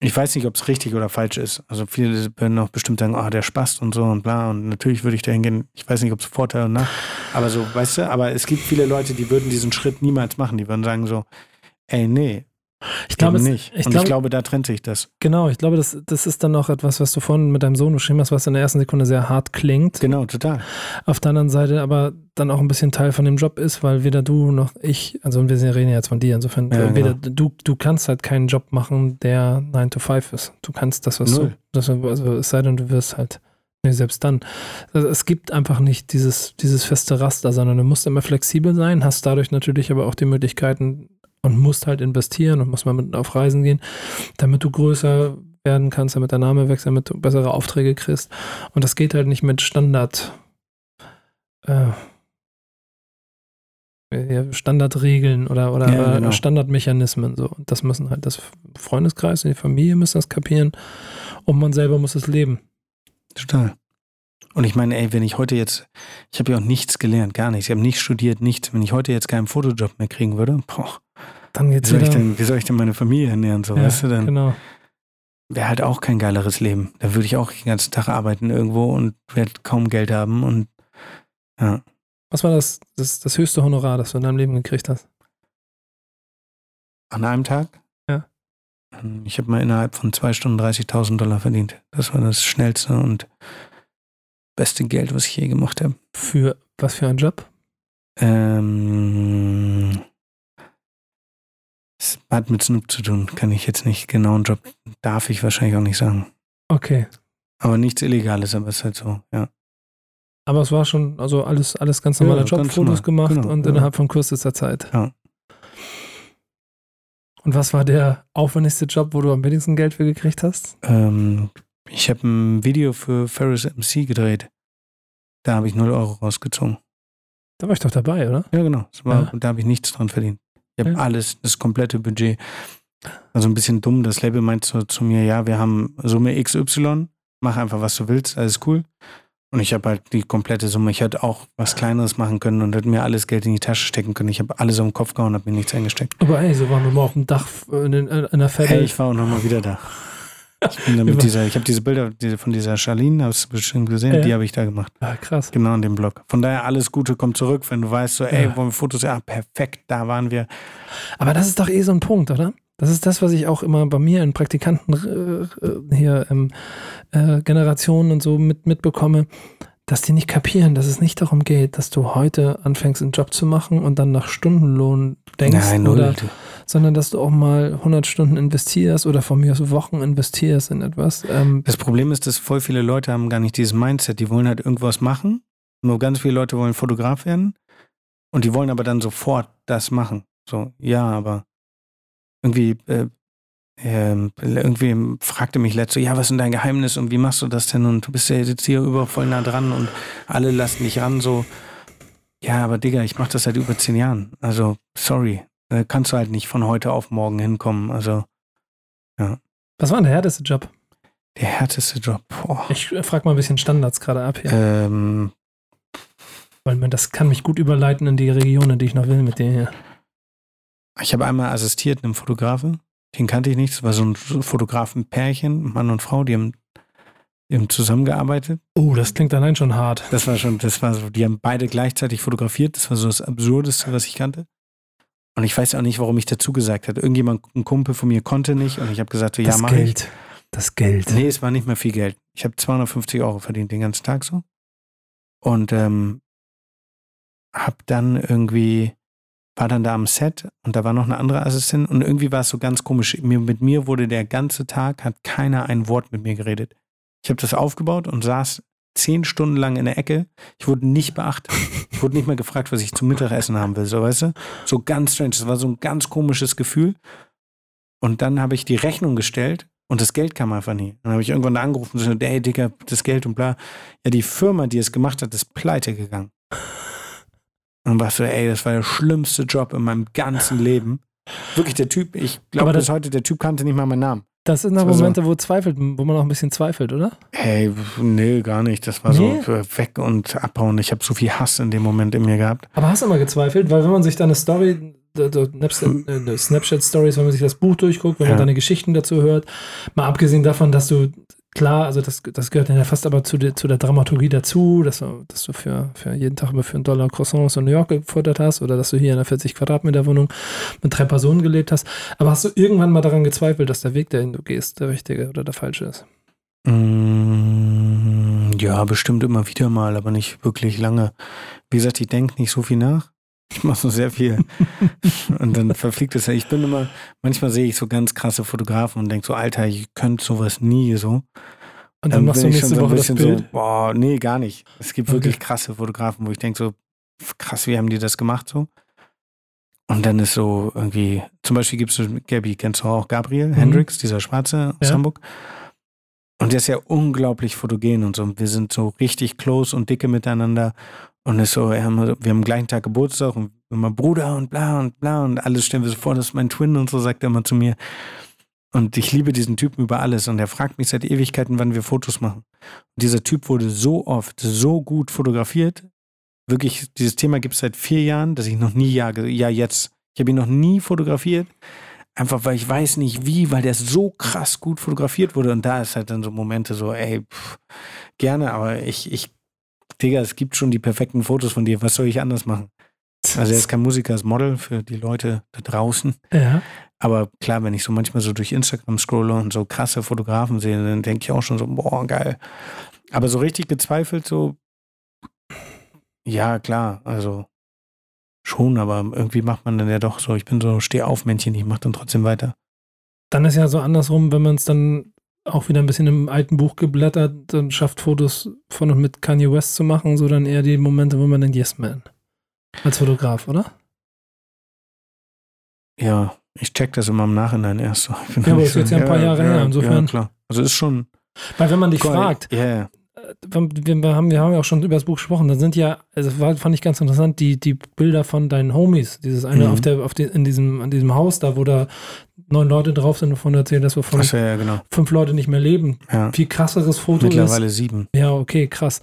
ich weiß nicht, ob es richtig oder falsch ist. Also viele werden auch bestimmt sagen, ah, der spast und so und bla. Und natürlich würde ich da hingehen. Ich weiß nicht, ob es Vorteile und nach. Aber so, weißt du, aber es gibt viele Leute, die würden diesen Schritt niemals machen. Die würden sagen so, ey, nee, Ich glaube, es- nicht. ich und glaube, ich glaube, da trennt sich das. genau, ich glaube, das, das ist dann auch etwas, was du vorhin mit deinem Sohn beschrieben hast, was in der ersten Sekunde sehr hart klingt. Genau, total. Auf der anderen Seite aber dann auch ein bisschen Teil von dem Job ist, weil weder du noch ich, also wir reden ja jetzt von dir, insofern, Ja, weder du, du kannst halt keinen Job machen, der 9 to 5 ist. Du kannst das, was Null. du, das, also es sei denn, du wirst halt, nee, selbst dann. Also es gibt einfach nicht dieses, dieses feste Raster, sondern du musst immer flexibel sein, hast dadurch natürlich aber auch die Möglichkeiten und musst halt investieren und musst mal mit auf Reisen gehen, damit du größer werden kannst, damit der Name wächst, damit du bessere Aufträge kriegst. Und das geht halt nicht mit Standard, äh, Standardregeln oder, oder, Ja, genau. Standardmechanismen. So. Und das müssen halt das Freundeskreis und die Familie müssen das kapieren und man selber muss es leben. Total. Und ich meine, ey, wenn ich heute jetzt, ich habe ja auch nichts gelernt, gar nichts, ich habe nicht studiert, nichts. Wenn ich heute jetzt keinen Fotojob mehr kriegen würde, boah, Dann wie geht's soll, ich denn, wie soll ich denn meine Familie ernähren? So, ja, weißt du, dann Genau. wäre halt auch kein geileres Leben. Da würde ich auch den ganzen Tag arbeiten irgendwo und werde kaum Geld haben. Und ja, Was war das, das, das höchste Honorar, das du in deinem Leben gekriegt hast? an einem Tag? Ja. Ich habe mal innerhalb von zwei Stunden 30.000 Dollar verdient. Das war das schnellste und beste Geld, was ich je gemacht habe. Für was für ein Job? Ähm, es hat mit Snoop zu tun, kann ich jetzt nicht genau einen Job, darf ich wahrscheinlich auch nicht sagen. Okay. Aber nichts Illegales, aber es ist halt so, ja. Aber es war schon, also alles, alles ganz normaler Ja, Job, ganz Fotos normal, gemacht genau, und ja. innerhalb von kürzester Zeit. Ja. Und was war der aufwendigste Job, wo du am wenigsten Geld für gekriegt hast? Ähm, ich habe ein Video für Ferris MC gedreht. Da habe ich 0 Euro rausgezogen. Da war ich doch dabei, oder? Ja, genau. War, Ja. Da habe ich nichts dran verdient. Ich habe Ja. alles, das komplette Budget. Also ein bisschen dumm. Das Label meint so zu mir, ja, wir haben Summe XY, mach einfach, was du willst, alles cool. Und ich habe halt die komplette Summe. Ich hätte auch was Kleineres machen können und hätte mir alles Geld in die Tasche stecken können. Ich habe alles auf den Kopf gehauen, habe mir nichts eingesteckt. Aber ey, so waren wir mal auf dem Dach äh, in, in, in der Fette. Hey, ich war auch nochmal wieder da. Ich bin da mit dieser, ich habe diese Bilder diese, von dieser Charlene, hast du bestimmt gesehen, Ja. die habe ich da gemacht. ah, krass. Genau an dem Blog. Von daher alles Gute kommt zurück, wenn du weißt, so, ey, Ja. wollen wir Fotos? Ja, perfekt, da waren wir. Aber das ist doch eh so ein Punkt, oder? Das ist das, was ich auch immer bei mir in Praktikanten äh, äh, hier ähm, äh, Generationen und so mit, mitbekomme, dass die nicht kapieren, dass es nicht darum geht, dass du heute anfängst, einen Job zu machen und dann nach Stundenlohn denkst, Nein, oder, sondern dass du auch mal 100 Stunden investierst oder von mir aus Wochen investierst in etwas. Ähm, Das Problem ist, dass voll viele Leute haben gar nicht dieses Mindset. Die wollen halt irgendwas machen. Nur ganz viele Leute wollen Fotograf werden. Und die wollen aber dann sofort das machen. So, ja, aber irgendwie, äh, ähm, irgendwie fragte mich letzte, ja, was ist denn dein Geheimnis und wie machst du das denn? Und du bist ja jetzt hier über voll nah dran und alle lassen dich ran, so. Ja, aber Digga, ich mach das seit über zehn Jahren. Also, sorry. Da kannst du halt nicht von heute auf morgen hinkommen. Also, ja. Was war denn der härteste Job? Der härteste Job. Boah. Ich frage mal ein bisschen Standards gerade ab hier. Ähm, Weil man, das kann mich gut überleiten in die Regionen, die ich noch will mit dir hier. ich habe einmal assistiert einem Fotografen. Den kannte ich nicht. Das war so ein Fotografenpärchen, Mann und Frau, die haben, die haben zusammengearbeitet. Oh, das klingt allein schon hart. Das war schon, das war so, die haben beide gleichzeitig fotografiert. Das war so das Absurdeste, was ich kannte. Und ich weiß auch nicht, warum ich dazu gesagt habe. Irgendjemand, ein Kumpel von mir konnte nicht und ich habe gesagt, so, ja, das mach ich. Geld. Das Geld. Nee, es war nicht mehr viel Geld. Ich habe 250 Euro verdient den ganzen Tag so. Und ähm, hab dann irgendwie, war dann da am Set und da war noch eine andere Assistentin und irgendwie war es so ganz komisch. Mir, mit mir wurde der ganze Tag, hat keiner ein Wort mit mir geredet. Ich habe das aufgebaut und saß zehn Stunden lang in der Ecke. Ich wurde nicht beachtet. Ich wurde nicht mal gefragt, was ich zum Mittagessen haben will, so weißt du? So ganz strange. Das war so ein ganz komisches Gefühl. Und dann habe ich die Rechnung gestellt und das Geld kam einfach nie. Dann habe ich irgendwann angerufen und gesagt, ey Digga, das Geld und bla. Ja, die Firma, die es gemacht hat, ist pleite gegangen. Und ich so, ey, das war der schlimmste Job in meinem ganzen Leben. Wirklich der Typ, ich glaube bis heute, der Typ kannte nicht mal meinen Namen. Das sind noch war so- Momente, wo zweifelt, wo man auch ein bisschen zweifelt, oder? Hey, nee, gar nicht. Das war Nee? so weg und abbauen. Ich habe so viel Hass in dem Moment in mir gehabt. Aber hast du mal gezweifelt? Weil wenn man sich deine Story, Snapchat- äh, Snapchat-Stories, wenn man sich das Buch durchguckt, wenn man Ja. deine Geschichten dazu hört, mal abgesehen davon, dass du, klar, also das, das gehört ja fast aber zu der, zu der Dramaturgie dazu, dass du, dass du für, für jeden Tag immer für einen Dollar Croissants in New York gefuttert hast oder dass du hier in einer 40 Quadratmeter Wohnung mit drei Personen gelebt hast. Aber hast du irgendwann mal daran gezweifelt, dass der Weg, den du gehst, der richtige oder der falsche ist? Mm, ja, bestimmt immer wieder mal, aber nicht wirklich lange. Wie gesagt, ich denke nicht so viel nach. Ich mache so sehr viel. und dann verfliegt es ja. Ich bin immer, manchmal sehe ich so ganz krasse Fotografen und denke so, Alter, ich könnte sowas nie so. Und dann Dann machst du nächste schon so ein Woche das bisschen Bild. so, boah, nee, gar nicht. Es gibt Okay. wirklich krasse Fotografen, wo ich denke so, krass, wie haben die das gemacht so? Und dann ist so irgendwie, zum Beispiel gibt es, Gabi, kennst du auch Gabriel Hendricks, dieser Schwarze aus Ja. Hamburg? Und der ist ja unglaublich fotogen und so. Und Wir sind so richtig close und dicke miteinander. Und ist so, wir haben, wir haben am gleichen Tag Geburtstag und immer Bruder und bla und bla und alles stellen wir so vor, das ist mein Twin und so, sagt er immer zu mir. Und ich liebe diesen Typen über alles. Und er fragt mich seit Ewigkeiten, wann wir Fotos machen. Und dieser Typ wurde so oft, so gut fotografiert. Wirklich, dieses Thema gibt es seit vier Jahren, dass ich noch nie, ja, ja jetzt, ich habe ihn noch nie fotografiert. Einfach weil ich weiß nicht wie, weil der so krass gut fotografiert wurde. Und da ist halt dann so Momente so, ey, pff, gerne, aber ich, ich, Digga, es gibt schon die perfekten Fotos von dir. Was soll ich anders machen? Also er ist kein Musiker, er ist Model für die Leute da draußen. Ja. Aber klar, wenn ich so manchmal so durch Instagram scrolle und so krasse Fotografen sehe, dann denke ich auch schon so, boah, geil. Aber so richtig gezweifelt, so, ja, klar, also schon, aber irgendwie macht man dann ja doch so, ich bin so Steh-auf-Männchen, ich mache dann trotzdem weiter. Dann ist ja so andersrum, wenn man es dann auch wieder ein bisschen im alten Buch geblättert, dann schafft Fotos von und mit Kanye West zu machen, so dann eher die Momente, wo man denkt, yes man. Als Fotograf, oder? Ja, ich check das immer im Nachhinein erst so. Ja, aber nicht ist jetzt ja ein paar Jahre her, insofern- Ja, klar. Also ist schon. Weil wenn man dich mal, fragt, Ja, ja. wir, haben, wir haben ja auch schon über das Buch gesprochen, da sind ja, also war, fand ich ganz interessant, die, die Bilder von deinen Homies, dieses eine Mhm. auf der, auf den, in diesem, an diesem Haus da, wo da neun Leute drauf sind, wovon du erzählt hast, wovon Achso, ja, genau. fünf Leute nicht mehr leben. Ja. Viel krasseres Foto ist, Mittlerweile sieben. Ja, okay, krass.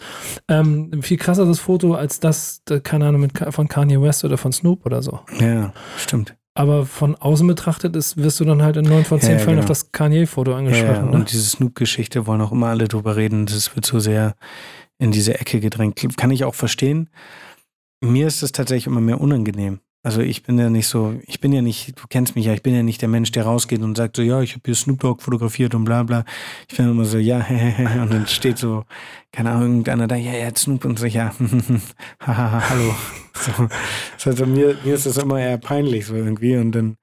Ähm, viel krasseres Foto als das, äh, keine Ahnung, mit, von Kanye West oder von Snoop oder so. Ja, stimmt. Aber von außen betrachtet ist, wirst du dann halt in neun von zehn Ja, Fällen genau. auf das Kanye-Foto angesprochen. ja. ne? Und diese Snoop-Geschichte wollen auch immer alle drüber reden. Das wird so sehr in diese Ecke gedrängt. Kann ich auch verstehen. Mir ist das tatsächlich immer mehr unangenehm. Also ich bin ja nicht so, ich bin ja nicht, du kennst mich ja, ich bin ja nicht der Mensch, der rausgeht und sagt so, ja, ich habe hier Snoop Dogg fotografiert und bla bla. Ich bin immer so, ja, und dann steht so, keine Ahnung, irgendeiner da, ja, ja, Snoop und so, ja, hahaha, hallo. So, das heißt, mir, mir ist das immer eher peinlich so irgendwie und dann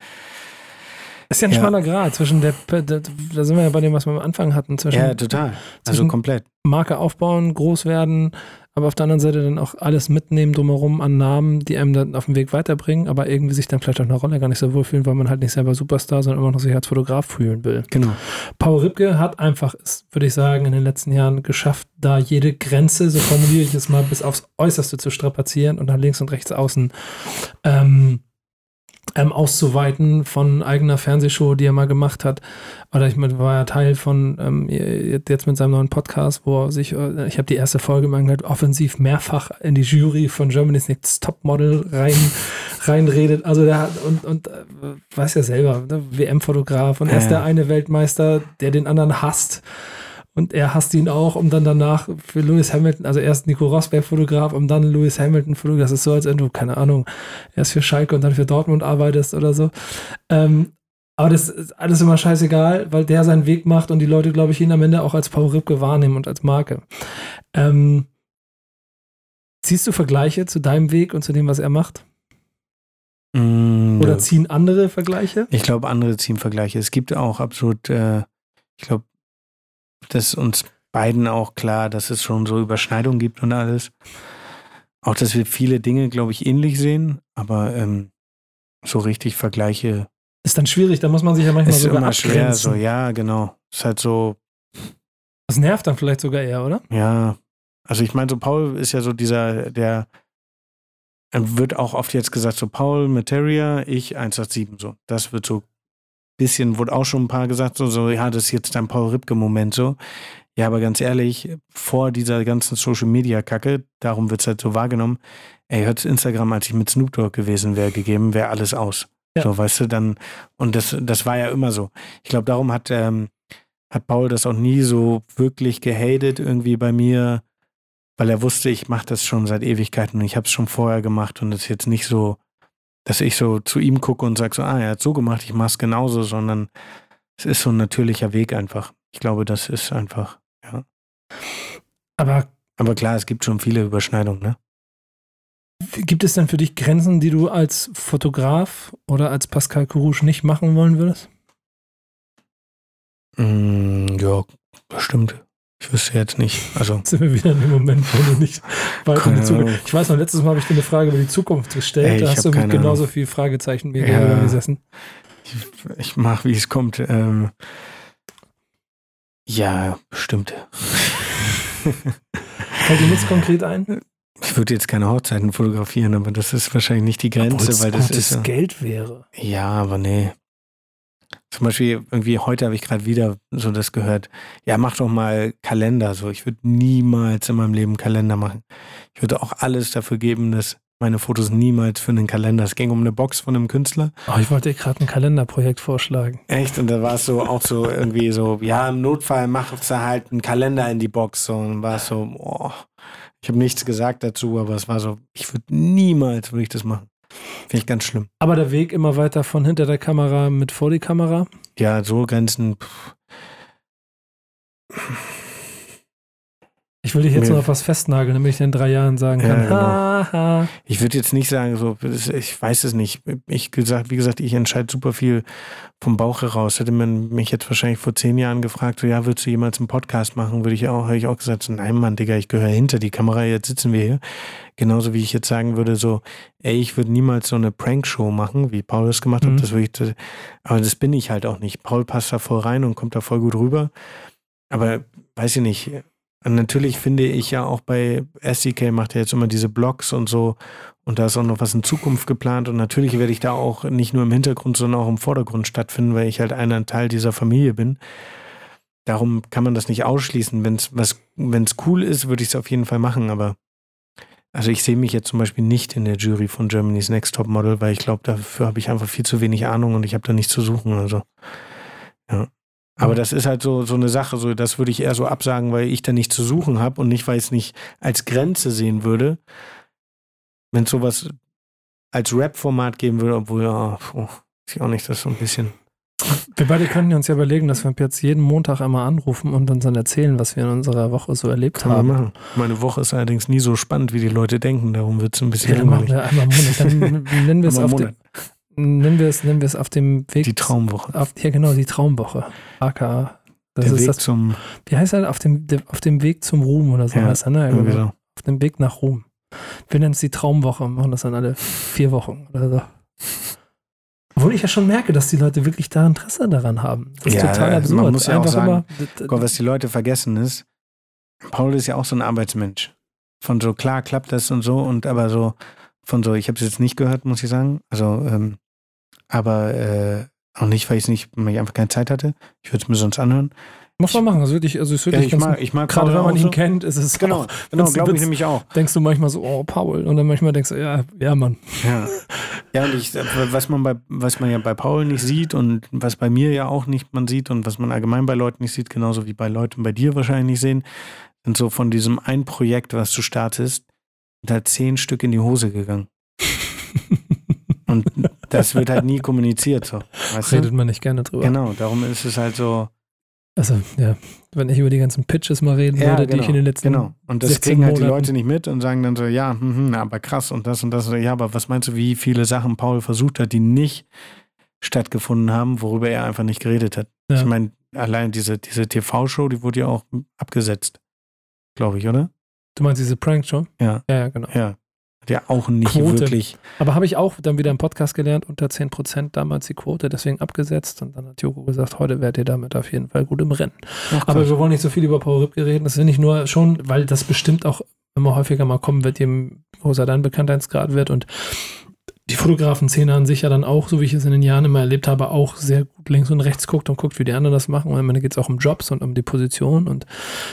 Ist ja ein Ja. schmaler Grad zwischen der, da sind wir ja bei dem, was wir am Anfang hatten, zwischen Ja, total. Also zwischen- komplett. Marke aufbauen, groß werden, aber auf der anderen Seite dann auch alles mitnehmen drumherum an Namen, die einem dann auf dem Weg weiterbringen, aber irgendwie sich dann vielleicht auch in der Rolle gar nicht so wohlfühlen, weil man halt nicht selber Superstar, sondern immer noch sich als Fotograf fühlen will. Genau. Paul Ripke hat einfach, würde ich sagen, in den letzten Jahren geschafft, da jede Grenze, so formuliere ich es mal, bis aufs Äußerste zu strapazieren und nach links und rechts außen ähm, ähm, auszuweiten von eigener Fernsehshow, die er mal gemacht hat. Oder ich meine, war ja Teil von ähm, jetzt mit seinem neuen Podcast, wo er sich, äh, ich habe die erste Folge mal gehört, offensiv mehrfach in die Jury von Germany's Next Topmodel rein, reinredet. Also der hat, und, und äh, weiß ja selber, ne, WM-Fotograf und er ist Ja. der eine Weltmeister, der den anderen hasst. Und er hasst ihn auch, um dann danach für Lewis Hamilton, also erst Nico Rosberg Fotograf, um dann Lewis Hamilton Fotograf. Das ist so, als wenn du, keine Ahnung, erst für Schalke und dann für Dortmund arbeitest oder so. Ähm, aber das ist alles immer scheißegal, weil der seinen Weg macht und die Leute, glaube ich, ihn am Ende auch als Paul Ripke wahrnehmen und als Marke. Ähm, ziehst du Vergleiche zu deinem Weg und zu dem, was er macht? Mm, Oder ziehen andere Vergleiche? Ich glaube, andere ziehen Vergleiche. Es gibt auch absolut, äh, ich glaube, dass uns beiden auch klar, dass es schon so Überschneidungen gibt und alles. Auch, dass wir viele Dinge, glaube ich, ähnlich sehen, aber ähm, so richtig Vergleiche Ist dann schwierig, da muss man sich ja manchmal ist sogar immer schwer. abgrenzen. So, ja, genau. Ist halt so, Das nervt dann vielleicht sogar eher, oder? ja. Also ich meine, so Paul ist ja so dieser, der wird auch oft jetzt gesagt, so Paul, Materia, ich 187, so. Das wird so bisschen, wurde auch schon ein paar gesagt, so, so ja, das ist jetzt dein Paul Ripke-Moment so. Ja, aber ganz ehrlich, vor dieser ganzen Social-Media-Kacke, darum wird es halt so wahrgenommen, ey, hört Instagram, als ich mit Snoop Dogg gewesen wäre, gegeben, wäre alles aus. Ja. So, weißt du, dann, und das, das war ja immer so. Ich glaube, darum hat, ähm, hat Paul das auch nie so wirklich gehatet irgendwie bei mir, weil er wusste, ich mache das schon seit Ewigkeiten und ich habe es schon vorher gemacht und es ist jetzt nicht so, dass ich so zu ihm gucke und sage so, ah, er hat so gemacht, ich mache es genauso, sondern es ist so ein natürlicher Weg einfach. Ich glaube, das ist einfach, ja. Aber Aber klar, es gibt schon viele Überschneidungen, ne? gibt es denn für dich Grenzen, die du als Fotograf oder als Pascal Kurusch nicht machen wollen würdest? Mm, ja, bestimmt. Ich wüsste jetzt nicht. Also, Sind wir wieder in dem Moment, wo du nicht weiter in die Zukunft. Ich weiß noch, letztes Mal habe ich dir eine Frage über die Zukunft gestellt. Ey, da hast du mit genauso Ahnung. viel Fragezeichen wie Ja. gesessen. ich, ich mache, wie es kommt. Ähm, ja, bestimmt. Fällt dir nichts konkret ein? Ich würde jetzt keine Hochzeiten fotografieren, aber das ist wahrscheinlich nicht die Grenze, weil das ist. ja- Geld wäre. Ja, aber nee. Zum Beispiel, irgendwie heute habe ich gerade wieder so das gehört. Ja, mach doch mal Kalender. So, ich würde niemals in meinem Leben Kalender machen. Ich würde auch alles dafür geben, dass meine Fotos niemals für einen Kalender. Es ging um eine Box von einem Künstler. Oh, ich wollte dir gerade ein Kalenderprojekt vorschlagen. Echt? Und da war es so auch so irgendwie so, ja, im Notfall machst du halt einen Kalender in die Box. So, und war es so, oh, ich habe nichts gesagt dazu, aber es war so, ich würde niemals würde ich das machen. Finde ich ganz schlimm. Aber der Weg immer weiter von hinter der Kamera mit vor die Kamera. Ja, so Grenzen. Pff. Ich will dich jetzt nur auf was festnageln, damit ich in drei Jahren sagen Ja, kann, genau. ha, ha. Ich würde jetzt nicht sagen, so, ich weiß es nicht. Ich gesagt, wie gesagt, ich entscheide super viel vom Bauch heraus. Hätte man mich jetzt wahrscheinlich vor zehn Jahren gefragt, so, ja, würdest du jemals einen Podcast machen, würde ich auch, hätte ich auch gesagt, so, nein, Mann, Digga, ich gehöre hinter die Kamera, jetzt sitzen wir hier. Genauso wie ich jetzt sagen würde, so, ey, ich würde niemals so eine Prankshow machen, wie Paul das gemacht Mhm. hat. Das würde ich, aber das bin ich halt auch nicht. Paul passt da voll rein und kommt da voll gut rüber. Aber weiß ich nicht. Und natürlich finde ich ja auch bei SDK macht er jetzt immer diese Blogs und so. Und da ist auch noch was in Zukunft geplant. Und natürlich werde ich da auch nicht nur im Hintergrund, sondern auch im Vordergrund stattfinden, weil ich halt einer Teil dieser Familie bin. Darum kann man das nicht ausschließen. Wenn es cool ist, würde ich es auf jeden Fall machen. Aber also ich sehe mich jetzt zum Beispiel nicht in der Jury von Germany's Next Top Model, weil ich glaube, dafür habe ich einfach viel zu wenig Ahnung und ich habe da nichts zu suchen. Also ja. Aber das ist halt so, so eine Sache, so das würde ich eher so absagen, weil ich da nichts zu suchen habe und nicht, weil ich es nicht als Grenze sehen würde. Wenn es sowas als Rap-Format geben würde, obwohl, ja, weiß ich auch nicht, das so ein bisschen. Wir beide könnten uns ja überlegen, dass wir jetzt jeden Montag einmal anrufen und uns dann erzählen, was wir in unserer Woche so erlebt Kann haben. machen. Meine Woche ist allerdings nie so spannend, wie die Leute denken, darum wird es ein bisschen Ja, dann machen langweilig. wir einmal Monat. Dann nennen wir es auf den, nennen wir es, nennen wir es auf dem Weg. Die Traumwoche. Auf, ja, genau, die Traumwoche. AKA. Das Der Weg das, zum wie heißt das? Auf dem, auf dem Weg zum Ruhm oder so. Ja, heißt das, ne? irgendwie so. Auf dem Weg nach Ruhm. Wir nennen es die Traumwoche und machen das dann alle vier Wochen oder so. Obwohl ich ja schon merke, dass die Leute wirklich da Interesse daran haben. Das ist Ja, total man absurd. muss ja auch Einfach sagen, immer, Gott, was die Leute vergessen ist, Paul ist ja auch so ein Arbeitsmensch. Von so, klar klappt das und so, und aber so, von so, ich habe es jetzt nicht gehört, muss ich sagen. Also, ähm, aber äh, auch nicht, weil ich nicht, weil ich einfach keine Zeit hatte. Ich würde es mir sonst anhören. muss man machen. Also wirklich, also ist Ja, wirklich ich mag, ich mag gerade wenn man ihn so. kennt, ist es Genau, auch, genau, glaube ich nämlich auch. denkst du manchmal so, oh, Paul. Und dann manchmal denkst du, ja, ja, Mann. Ja. ja, und ich, was man bei, was man ja bei Paul nicht sieht und was bei mir ja auch nicht man sieht und was man allgemein bei Leuten nicht sieht, genauso wie bei Leuten bei dir wahrscheinlich nicht sehen, sind so von diesem ein Projekt, was du startest, halt zehn Stück in die Hose gegangen. Und das wird halt nie kommuniziert, so. Redet du? man nicht gerne drüber. Genau, darum ist es halt so. Also, ja, wenn ich über die ganzen Pitches mal reden würde, die ich in den letzten. genau. Und das 16 kriegen halt die Monaten- Leute nicht mit und sagen dann so, ja, hm, hm, aber krass und das und das. Ja, aber was meinst du, wie viele Sachen Paul versucht hat, die nicht stattgefunden haben, worüber er einfach nicht geredet hat? Ja. Ich meine, allein diese, diese TV-Show, die wurde ja auch abgesetzt, glaube ich, oder? Du meinst diese Prank-Show? Ja. Ja, ja, genau. Ja. Ja auch nicht Quote. wirklich. Aber habe ich auch dann wieder im Podcast gelernt, unter 10% damals die Quote, deswegen abgesetzt. Und dann hat Joko gesagt, heute werdet ihr damit auf jeden Fall gut im Rennen. Ach, Aber wir wollen nicht so viel über Paul Ripke reden. Das ist nicht nur schon, weil das bestimmt auch immer häufiger mal kommen wird, je größer dein Bekanntheitsgrad wird und die Fotografen-Szene an sich ja dann auch, so wie ich es in den Jahren immer erlebt habe, auch sehr gut links und rechts guckt und guckt, wie die anderen das machen. Und am Ende geht es auch um Jobs und um die Position und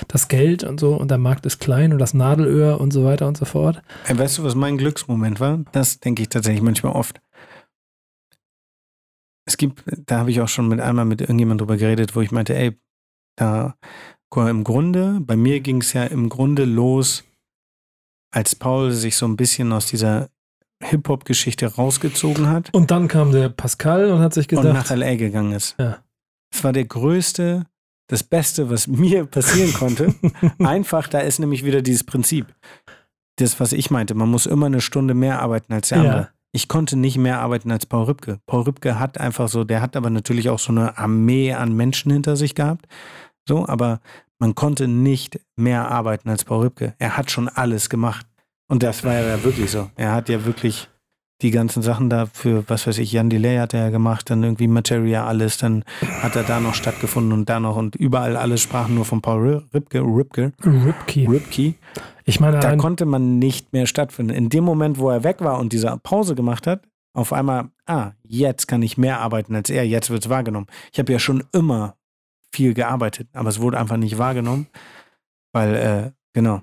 das Geld und so. Und der Markt ist klein und das Nadelöhr und so weiter und so fort. Ey, weißt du, was mein Glücksmoment war? Das denke ich tatsächlich manchmal oft. Es gibt, da habe ich auch schon mit einmal mit irgendjemandem drüber geredet, wo ich meinte, ey, da im Grunde, bei mir ging es ja im Grunde los, als Paul sich so ein bisschen aus dieser Hip-Hop-Geschichte rausgezogen hat Und dann kam der Pascal und hat sich und gedacht, nach LA gegangen ist. Ja. Es war der größte, das Beste, was mir passieren konnte. Einfach, da ist nämlich wieder dieses Prinzip. Das, was ich meinte, man muss immer eine Stunde mehr arbeiten als der Ja. andere. Ich konnte nicht mehr arbeiten als Paul Rübke. Paul Rübke hat einfach so, der hat aber natürlich auch so eine Armee an Menschen hinter sich gehabt. So, aber man konnte nicht mehr arbeiten als Paul Rübke. Er hat schon alles gemacht. Und das war ja wirklich so. Er hat ja wirklich die ganzen Sachen da für, was weiß ich, Jan Delay hat er ja gemacht, dann irgendwie Materia alles, dann hat er da noch stattgefunden und da noch und überall alle sprachen nur von Paul Rübke, Rübke, Ripkey. Rübke. Ich meine, Da konnte man nicht mehr stattfinden. In dem Moment, wo er weg war und diese Pause gemacht hat, auf einmal, ah, jetzt kann ich mehr arbeiten als er, jetzt wird es wahrgenommen. Ich habe ja schon immer viel gearbeitet, aber es wurde einfach nicht wahrgenommen, weil, äh, genau.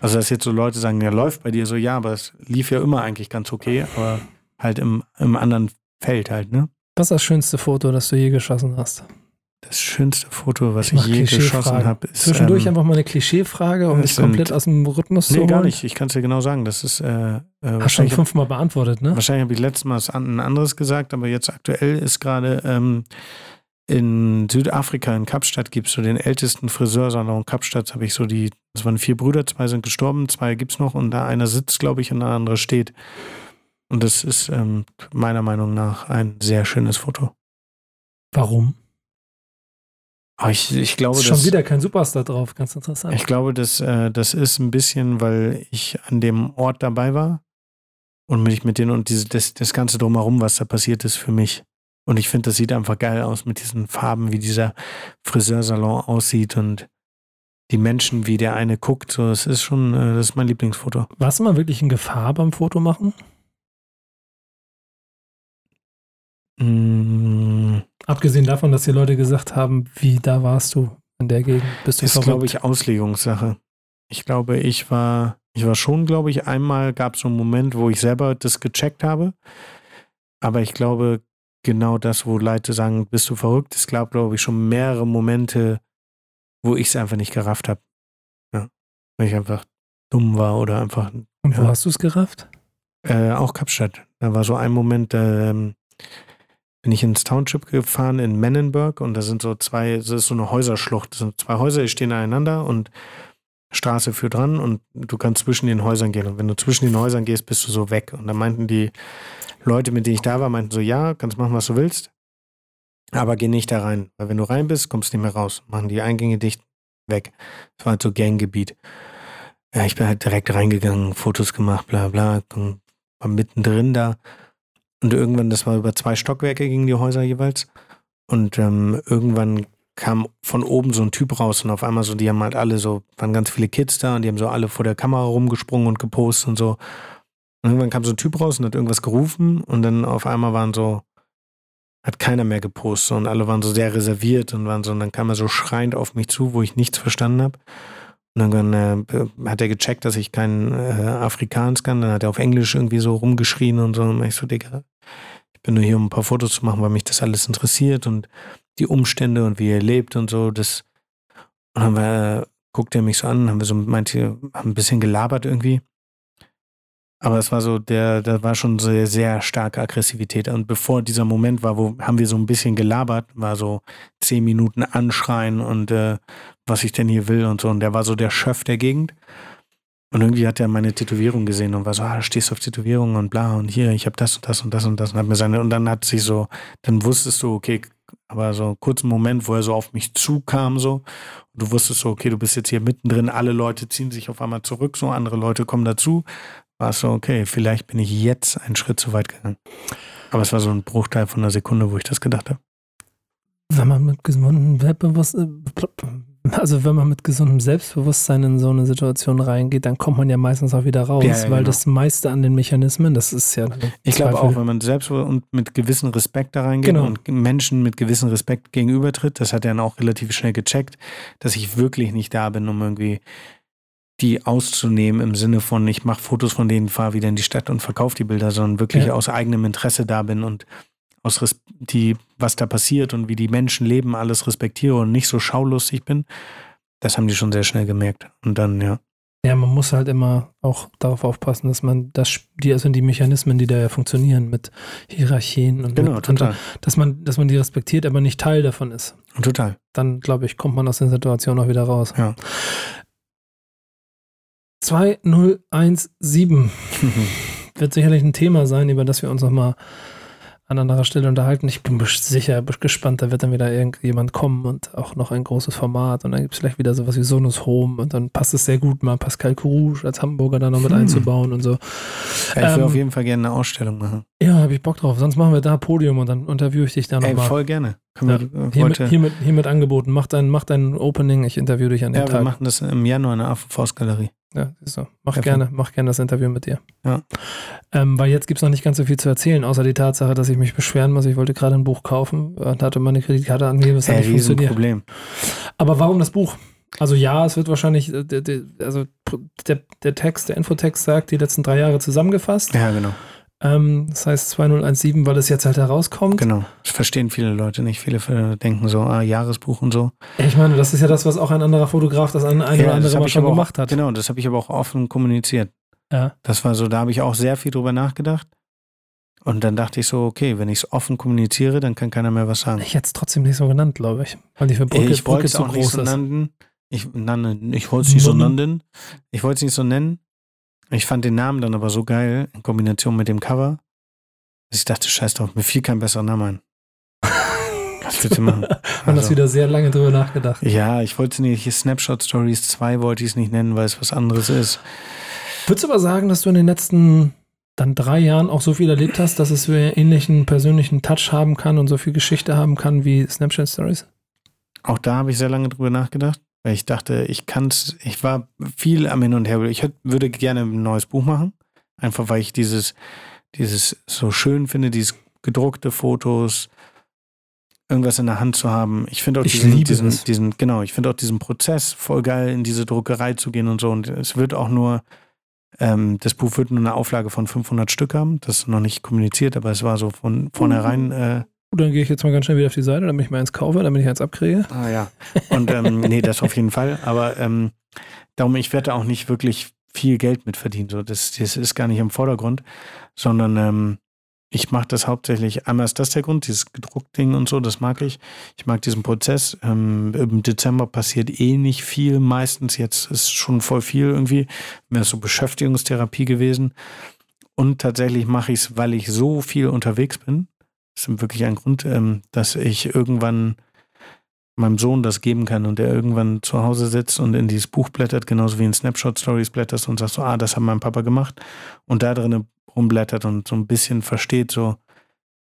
Also, dass jetzt so Leute sagen, ja, läuft bei dir so, ja, aber es lief ja immer eigentlich ganz okay, aber halt im, im anderen Feld halt, ne? was ist das schönste Foto, das du je geschossen hast? Das schönste Foto, was mach ich je geschossen habe, ist. Zwischendurch ähm, einfach mal eine Klischeefrage, um dich komplett aus dem Rhythmus zu Nee, gar holen. nicht. Ich kann es dir genau sagen. Das ist, äh, äh, Hast schon wahrscheinlich fünfmal beantwortet, ne? Wahrscheinlich habe ich letztes Mal ein anderes gesagt, aber jetzt aktuell ist gerade ähm, in Südafrika, in Kapstadt, gibt es so den ältesten Friseursalon Kapstadt. Habe ich so die, das waren vier Brüder, zwei sind gestorben, zwei gibt es noch und da einer sitzt, glaube ich, und der andere steht. Und das ist ähm, meiner Meinung nach ein sehr schönes Foto. Warum? Aber ich, ich glaube, ist das, schon wieder kein Superstar drauf, ganz interessant. ich glaube, das, äh, das ist ein bisschen, weil ich an dem Ort dabei war und mich mit denen und diese, das, das Ganze drumherum, was da passiert ist, für mich. Und ich finde, das sieht einfach geil aus mit diesen Farben, wie dieser Friseursalon aussieht und die Menschen, wie der eine guckt. So, es ist schon, äh, das ist mein Lieblingsfoto. Warst du mal wirklich in Gefahr beim Fotomachen? Mm, Abgesehen davon, dass die Leute gesagt haben, wie da warst du in der Gegend? Bist du ist, glaube ich, Auslegungssache. Ich glaube, ich war, ich war schon, glaube ich, einmal gab es so einen Moment, wo ich selber das gecheckt habe. Aber ich glaube, genau das, wo Leute sagen, bist du verrückt, es gab, glaube ich, schon mehrere Momente, wo ich es einfach nicht gerafft habe. Ja. Weil ich einfach dumm war oder einfach Und wo ja. hast du es gerafft? äh, auch Kapstadt. Da war so ein Moment, da ähm, bin ich ins Township gefahren in Menenberg und da sind so zwei, das ist so eine Häuserschlucht. Das sind zwei Häuser, die stehen aneinander und Straße führt dran und du kannst zwischen den Häusern gehen. Und wenn du zwischen den Häusern gehst, bist du so weg. Und da meinten die Leute, mit denen ich da war, meinten so, ja, kannst machen, was du willst. Aber geh nicht da rein. Weil wenn du rein bist, kommst du nicht mehr raus. Machen die Eingänge dicht, weg. Das war halt so Ganggebiet. Ja, ich bin halt direkt reingegangen, Fotos gemacht, bla bla, war mittendrin da. Und irgendwann, das war über zwei Stockwerke gegen die Häuser jeweils. Und ähm, irgendwann kam von oben so ein Typ raus und auf einmal so, die haben halt alle so, waren ganz viele Kids da und die haben so alle vor der Kamera rumgesprungen und gepostet und so. Und irgendwann kam so ein Typ raus und hat irgendwas gerufen und dann auf einmal waren so, hat keiner mehr gepostet und alle waren so sehr reserviert und waren so, und dann kam er so schreiend auf mich zu, wo ich nichts verstanden habe. Und dann äh, hat er gecheckt, dass ich kein äh, Afrikaans kann. Dann hat er auf Englisch irgendwie so rumgeschrien und so. Und ich so, Digga, ich bin nur hier, um ein paar Fotos zu machen, weil mich das alles interessiert und die Umstände und wie er lebt und so. Das und dann haben wir, guckt er mich so an, haben wir so meinte, haben ein bisschen gelabert irgendwie. Aber es war so, der, da war schon sehr, sehr starke Aggressivität. Und bevor dieser Moment war, wo haben wir so ein bisschen gelabert, war so zehn Minuten anschreien und äh, was ich denn hier will und so. Und der war so der Chef der Gegend. Und irgendwie hat er meine Tätowierung gesehen und war so, ah, stehst du auf Tätowierung und bla und hier, ich habe das und das und das und das und hat mir seine und dann hat sich so, dann wusstest du, okay, aber so einen kurzen Moment, wo er so auf mich zukam, so, und du wusstest so, okay, du bist jetzt hier mittendrin, alle Leute ziehen sich auf einmal zurück, so andere Leute kommen dazu, war es so, okay, vielleicht bin ich jetzt einen Schritt zu weit gegangen. Aber es war so ein Bruchteil von einer Sekunde, wo ich das gedacht habe. Wenn man mit gesundem Selbstbewusstsein, also wenn man mit gesundem Selbstbewusstsein in so eine Situation reingeht, dann kommt man ja meistens auch wieder raus, Ja, ja, weil genau. das meiste an den Mechanismen, das ist ja. Ich glaube auch, wenn man selbst und mit gewissem Respekt da reingeht Genau. und Menschen mit gewissem Respekt gegenübertritt, das hat er dann auch relativ schnell gecheckt, dass ich wirklich nicht da bin, um irgendwie die auszunehmen im Sinne von, ich mache Fotos von denen, fahre wieder in die Stadt und verkaufe die Bilder, sondern wirklich Ja. aus eigenem Interesse da bin und aus Res die, was da passiert und wie die Menschen leben, alles respektiere und nicht so schaulustig bin. Das haben die schon sehr schnell gemerkt. Und dann, ja. Ja, man muss halt immer auch darauf aufpassen, dass man das, die sind die Mechanismen, die da ja funktionieren mit Hierarchien und Genau, mit, total. dass man, dass man die respektiert, aber nicht Teil davon ist. Total. Dann, glaube ich, kommt man aus der Situation auch wieder raus. Ja. 2017 wird sicherlich ein Thema sein, über das wir uns nochmal an anderer Stelle unterhalten. Ich bin sicher bin gespannt, da wird dann wieder irgendjemand kommen und auch noch ein großes Format und dann gibt es vielleicht wieder sowas wie Sonus Home und dann passt es sehr gut, mal Pascal Courrouge als Hamburger da noch mit Hm. einzubauen und so. Ja, ich will Ähm, auf jeden Fall gerne eine Ausstellung machen. Ja, habe ich Bock drauf. Sonst machen wir da Podium und dann interviewe ich dich da nochmal. voll gerne. Ja, wir äh, Hiermit, hiermit, hiermit angeboten. Mach dein, mach dein Opening, ich interviewe dich an dem ja, wir Tag. machen das im Januar in der Affenfaustgalerie. Ja, ist so. Mach Perfekt. gerne, mach gerne das Interview mit dir. Ja. Ähm, weil jetzt gibt es noch nicht ganz so viel zu erzählen, außer die Tatsache, dass ich mich beschweren muss. Ich wollte gerade ein Buch kaufen und hatte meine Kreditkarte angegeben, das hat nicht funktioniert. Riesenproblem. Aber warum das Buch? Also ja, es wird wahrscheinlich, äh, also der, der Text, der Infotext sagt, die letzten drei Jahre zusammengefasst. Ja, genau. Ähm, das heißt 2017, weil es jetzt halt herauskommt. Genau. Das verstehen viele Leute nicht. Viele denken so, ah, Jahresbuch und so. Ich meine, das ist ja das, was auch ein anderer Fotograf das ein, ein oder das andere mal schon gemacht auch, hat. Genau, das habe ich aber auch offen kommuniziert. Ja. Das war so, da habe ich auch sehr viel drüber nachgedacht. Und dann dachte ich so, okay, wenn ich es offen kommuniziere, dann kann keiner mehr was sagen. Ich hätte es trotzdem nicht so genannt, glaube ich. Weil die Brücke, ich wollte es auch nicht so nennen. Ich, ich wollte es nicht so nennen. Ich wollte es nicht so nennen. Ich fand den Namen dann aber so geil, in Kombination mit dem Cover, dass ich dachte, scheiß drauf, mir fiel kein besserer Name ein. Was willst du machen? Man hat Also, wieder sehr lange drüber nachgedacht. ja, ich wollte es nicht, hier Snapshot Stories 2 wollte ich es nicht nennen, weil es was anderes ist. Würdest du aber sagen, dass du in den letzten dann drei Jahren auch so viel erlebt hast, dass es so einen ähnlichen persönlichen Touch haben kann und so viel Geschichte haben kann wie Snapchat Stories? Auch da habe ich sehr lange drüber nachgedacht, weil ich dachte, ich kann es, ich war viel am Hin und Her. Ich hätt- würde gerne ein neues Buch machen, einfach weil ich dieses, dieses so schön finde, dieses gedruckte Fotos, irgendwas in der Hand zu haben. Ich finde auch Ich diesen, diesen, diesen, genau, ich finde auch diesen Prozess voll geil, in diese Druckerei zu gehen und so. Und es wird auch nur, ähm, das Buch wird nur eine Auflage von 500 Stück haben. Das ist noch nicht kommuniziert, aber es war so von vornherein, äh, Gut, dann gehe ich jetzt mal ganz schnell wieder auf die Seite, damit ich mal eins kaufe, damit ich eins abkriege. Ah ja. Und ähm, nee, das auf jeden Fall. Aber ähm, darum, ich werde auch nicht wirklich viel Geld mit verdienen. So, das, das ist gar nicht im Vordergrund, sondern ähm, ich mache das hauptsächlich, einmal ist das der Grund, dieses Gedruckt-Ding und so, das mag ich. Ich mag diesen Prozess. Ähm, Im Dezember passiert eh nicht viel, meistens jetzt ist schon voll viel irgendwie. Mehr so Beschäftigungstherapie gewesen. Und tatsächlich mache ich es, weil ich so viel unterwegs bin. Das ist wirklich ein Grund, ähm, dass ich irgendwann meinem Sohn das geben kann und der irgendwann zu Hause sitzt und in dieses Buch blättert, genauso wie in Snapshot-Stories blätterst und sagst so, ah, das hat mein Papa gemacht und da drin rumblättert und so ein bisschen versteht, so,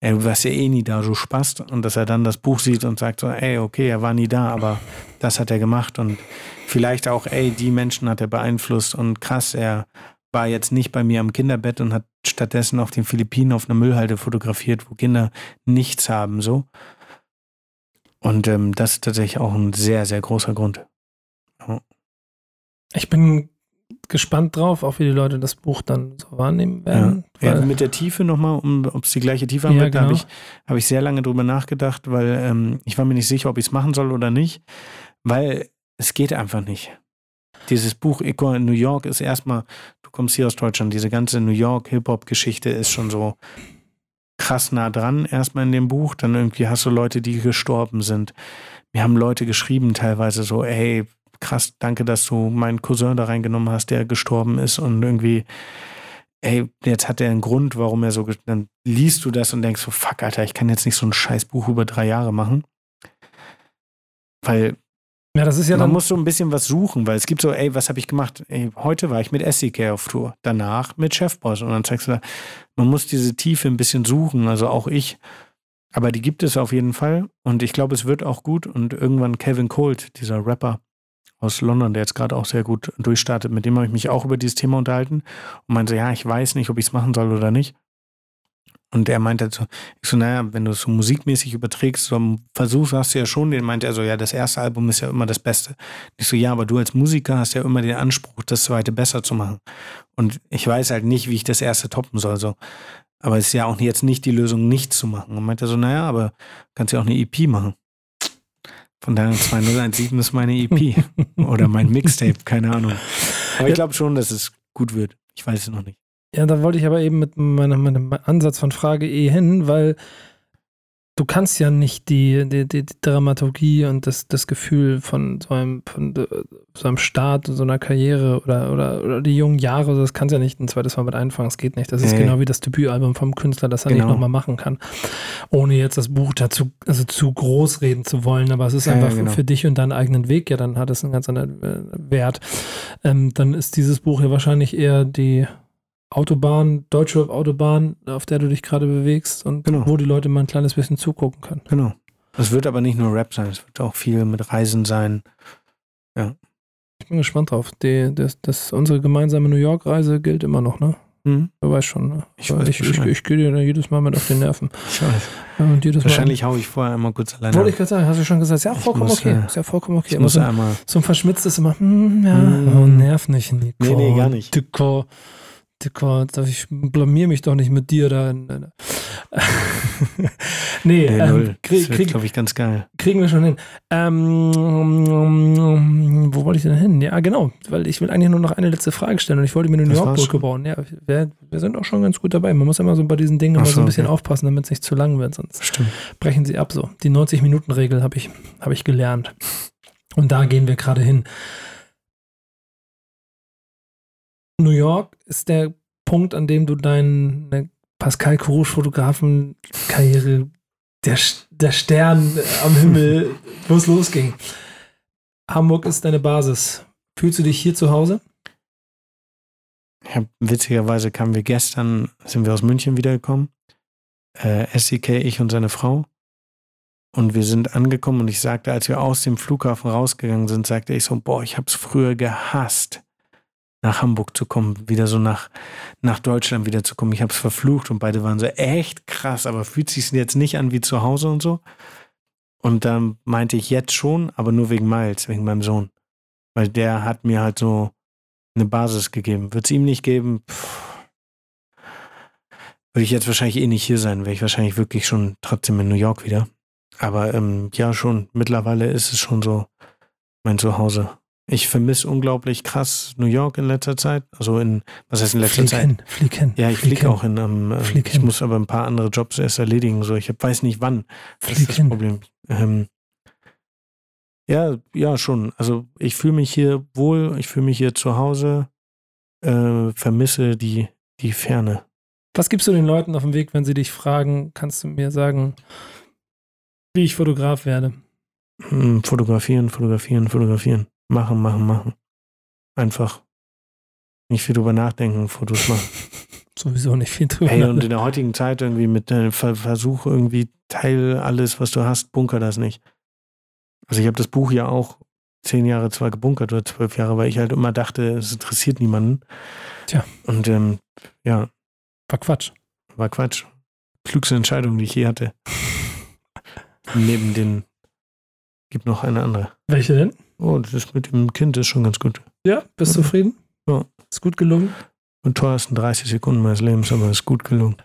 ey, du warst ja eh nie da, so Spaß und dass er dann das Buch sieht und sagt so, ey, okay, er war nie da, aber das hat er gemacht. Und vielleicht auch, ey, die Menschen hat er beeinflusst. Und krass, er war jetzt nicht bei mir am Kinderbett und hat stattdessen auf den Philippinen auf einer Müllhalde fotografiert, wo Kinder nichts haben, so. Und ähm, das ist tatsächlich auch ein sehr, sehr großer Grund. Ja. Ich bin gespannt drauf, auch wie die Leute das Buch dann so wahrnehmen werden. Ja, ja mit der Tiefe nochmal, um, ob es die gleiche Tiefe haben wird, da habe genau. ich, hab ich sehr lange drüber nachgedacht, weil ähm, ich war mir nicht sicher, ob ich es machen soll oder nicht, weil es geht einfach nicht. Dieses Buch Eco in New York ist erstmal, kommst hier aus Deutschland, diese ganze New York Hip-Hop-Geschichte ist schon so krass nah dran, erstmal in dem Buch. Dann irgendwie hast du Leute, die gestorben sind. Mir haben Leute geschrieben, teilweise so, ey, krass, danke, dass du meinen Cousin da reingenommen hast, der gestorben ist und irgendwie, ey, jetzt hat er einen Grund, warum er so, dann liest du das und denkst so, fuck, Alter, ich kann jetzt nicht so ein scheiß Buch über drei Jahre machen. Weil Ja, das ist ja man dann. muss so ein bisschen was suchen, weil es gibt so, ey, was habe ich gemacht? Ey, heute war ich mit SCK auf Tour, danach mit Chefboss und dann zeigst du da, man muss diese Tiefe ein bisschen suchen, also auch ich. Aber die gibt es auf jeden Fall und ich glaube, es wird auch gut und irgendwann Kevin Colt, dieser Rapper aus London, der jetzt gerade auch sehr gut durchstartet, mit dem habe ich mich auch über dieses Thema unterhalten und meinte, ja, ich weiß nicht, ob ich es machen soll oder nicht. Und er meinte so, ich so, naja, wenn du es so musikmäßig überträgst, so einen Versuch hast du ja schon, den meinte er so, ja, das erste Album ist ja immer das Beste. Ich so, ja, aber du als Musiker hast ja immer den Anspruch, das zweite besser zu machen. Und ich weiß halt nicht, wie ich das erste toppen soll, so. Aber es ist ja auch jetzt nicht die Lösung, nichts zu machen. Und meinte er so, naja, aber kannst ja auch eine EP machen. Von daher 2017 ist meine EP. Oder mein Mixtape, keine Ahnung. Aber ich glaube schon, dass es gut wird. Ich weiß es noch nicht. Ja, da wollte ich aber eben mit meinem, meinem Ansatz von Frage eh hin, weil du kannst ja nicht die, die, die, Dramaturgie und das, das Gefühl von so einem, von äh, so einem Start, so einer Karriere oder, oder, oder die jungen Jahre, das kannst ja nicht ein zweites Mal mit einfangen, das geht nicht. Das ist Nee. genau wie das Debütalbum vom Künstler, das er nicht Genau. nochmal machen kann, ohne jetzt das Buch dazu, also zu groß reden zu wollen, aber es ist Ja, ja, einfach genau. für dich und deinen eigenen Weg, ja, dann hat es einen ganz anderen äh, Wert. Ähm, dann ist dieses Buch ja wahrscheinlich eher die Autobahn, deutsche Autobahn, auf der du dich gerade bewegst und Genau. wo die Leute mal ein kleines bisschen zugucken können. Genau. Es wird aber nicht nur Rap sein, es wird auch viel mit Reisen sein. Ich bin gespannt drauf. Die, das, das, unsere gemeinsame New York-Reise gilt immer noch, ne? Hm? Du weißt schon, ne? Ich weiß ich, ich, ich gehe dir da jedes Mal mit auf die Nerven. Ich weiß. Ja, Wahrscheinlich haue ich vorher einmal kurz alleine. Wollte ich gerade sagen, hast du schon gesagt, ist ja vollkommen muss, okay. äh, Ist ja vollkommen okay. ich muss so, einmal. so ein verschmitztes immer, hm, ja, Hm. oh, nerv nicht, Nico. Nee, nee, gar nicht. Dicker, ich blamier mich doch nicht mit dir da. nee, Nee, ähm, krieg, das wird, glaube ich, ganz geil. Kriegen wir schon hin. Ähm, wo wollte ich denn hin? Ja, genau, weil ich will eigentlich nur noch eine letzte Frage stellen und ich wollte mir eine New Das York war's Brücke schon. bauen. Ja, wir, wir sind auch schon ganz gut dabei. Man muss immer so bei diesen Dingen immer so so, ein bisschen okay. aufpassen, damit es nicht zu lang wird, sonst Stimmt. brechen sie ab so. Die 90-Minuten-Regel habe ich, hab ich gelernt. Und da gehen wir gerade hin. New York ist der Punkt, an dem du deine Pascal Courage-Fotografen-Karriere, der, Sch- der Stern am Himmel, wo es losging. Hamburg ist deine Basis. Fühlst du dich hier zu Hause? Ja, witzigerweise kamen wir gestern, sind wir aus München wiedergekommen. Äh, SCK, ich und seine Frau. Und wir sind angekommen und ich sagte, als wir aus dem Flughafen rausgegangen sind, sagte ich so, boah, ich habe es früher gehasst, nach Hamburg zu kommen, wieder so nach, nach Deutschland wieder zu kommen. Ich habe es verflucht und beide waren so, echt krass, aber fühlt sich jetzt nicht an wie zu Hause und so. Und dann meinte ich jetzt schon, aber nur wegen Miles, wegen meinem Sohn. Weil der hat mir halt so eine Basis gegeben. Wird es ihm nicht geben, würde ich jetzt wahrscheinlich eh nicht hier sein, wäre ich wahrscheinlich wirklich schon trotzdem in New York wieder. Aber ähm, ja, schon, mittlerweile ist es schon so mein Zuhause. Ich vermisse unglaublich krass New York in letzter Zeit. Also in, was heißt in letzter Flieg Zeit? hin, flieg hin. Ja, ich flieg fliege auch hin. Ähm, äh, Flieg ich hin. muss aber ein paar andere Jobs erst erledigen. So, ich weiß nicht wann. Das Flieg ist das hin. Problem. Ähm, ja, ja, schon. Also ich fühle mich hier wohl, ich fühle mich hier zu Hause, äh, vermisse die, die Ferne. Was gibst du den Leuten auf dem Weg, wenn sie dich fragen? Kannst du mir sagen, wie ich Fotograf werde? Hm, Fotografieren, fotografieren, fotografieren. Machen, machen, machen. Einfach nicht viel drüber nachdenken, Fotos machen. Sowieso nicht viel drüber. Hey, und in der heutigen Zeit irgendwie mit äh, Ver Versuch irgendwie teil alles, was du hast, bunker das nicht. Also ich habe das Buch ja auch zehn Jahre zwar gebunkert oder zwölf Jahre, weil ich halt immer dachte, es interessiert niemanden. Tja. Und ähm, ja, War Quatsch. war Quatsch. Klügste Entscheidung, die ich je hatte. Neben den gibt noch eine andere. Welche denn? Oh, das mit dem Kind ist schon ganz gut. Ja, bist du Mhm. zufrieden? Ja. Ist gut gelungen? Und teuersten 30 Sekunden meines Lebens, aber ist gut gelungen.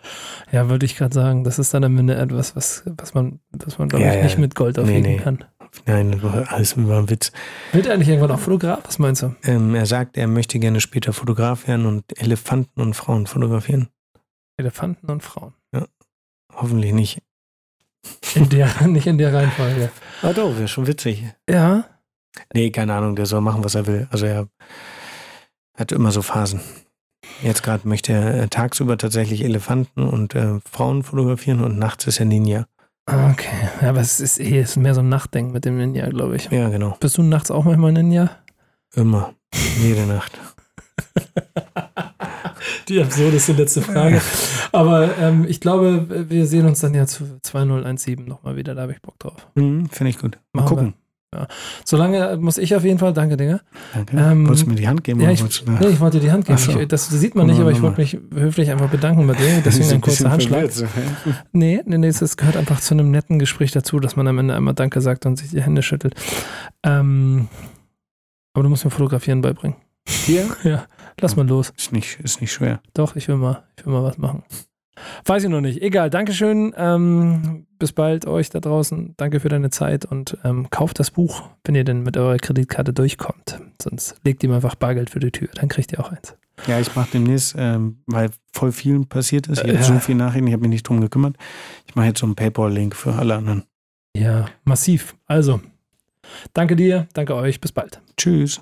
Ja, würde ich gerade sagen, das ist dann am Ende etwas, was, was man, was man glaube Ja, ich, ja. nicht mit Gold aufwiegen nee. kann. Nein, das war alles war ein Witz. Wird er eigentlich irgendwann auch Fotograf? Was meinst du? Ähm, er sagt, er möchte gerne später Fotograf werden und Elefanten und Frauen fotografieren. Elefanten und Frauen. Hoffentlich nicht. In der, nicht in der Reihenfolge. Ah doch, wäre schon witzig. Ja, Nee, keine Ahnung, der soll machen, was er will. Also er hat immer so Phasen. Jetzt gerade möchte er äh, tagsüber tatsächlich Elefanten und äh, Frauen fotografieren und nachts ist er Ninja. okay. Ja, aber es ist eh ist mehr so ein Nachtdenken mit dem Ninja, glaube ich. Ja, genau. Bist du nachts auch manchmal Ninja? Immer. Jede Nacht. Die absurdeste letzte Frage. Aber ähm, ich glaube, wir sehen uns dann ja zu 2017 nochmal wieder. Da habe ich Bock drauf. Mhm, Finde ich gut. Mal Machen gucken. Solange muss ich auf jeden Fall, danke, Digga. Danke. Ähm, Wolltest du mir die Hand geben? Ja, ich, nee, ich wollte dir die Hand geben. So. Ich, das sieht man nicht, aber ich wollte mich höflich einfach bedanken bei dir. Deswegen ein kurzer Handschlag. verwirrt? Nee, nee, nee, es gehört einfach zu einem netten Gespräch dazu, dass man am Ende einmal Danke sagt und sich die Hände schüttelt. Ähm, aber du musst mir Fotografieren beibringen. Hier? Ja, lass mal los. Ist nicht, ist nicht schwer. Doch, ich will mal, ich will mal was machen. Weiß ich noch nicht. Egal, Dankeschön. Ähm, bis bald euch da draußen. Danke für deine Zeit und ähm, kauft das Buch, wenn ihr denn mit eurer Kreditkarte durchkommt. Sonst legt ihm einfach Bargeld für die Tür, dann kriegt ihr auch eins. Ja, ich mache demnächst, ähm, weil voll viel passiert ist. Ich Äh, habe so viel Nachrichten, ich habe mich nicht drum gekümmert. Ich mache jetzt so einen Paypal-Link für alle anderen. Ja, massiv. Also, danke dir, danke euch, bis bald. Tschüss.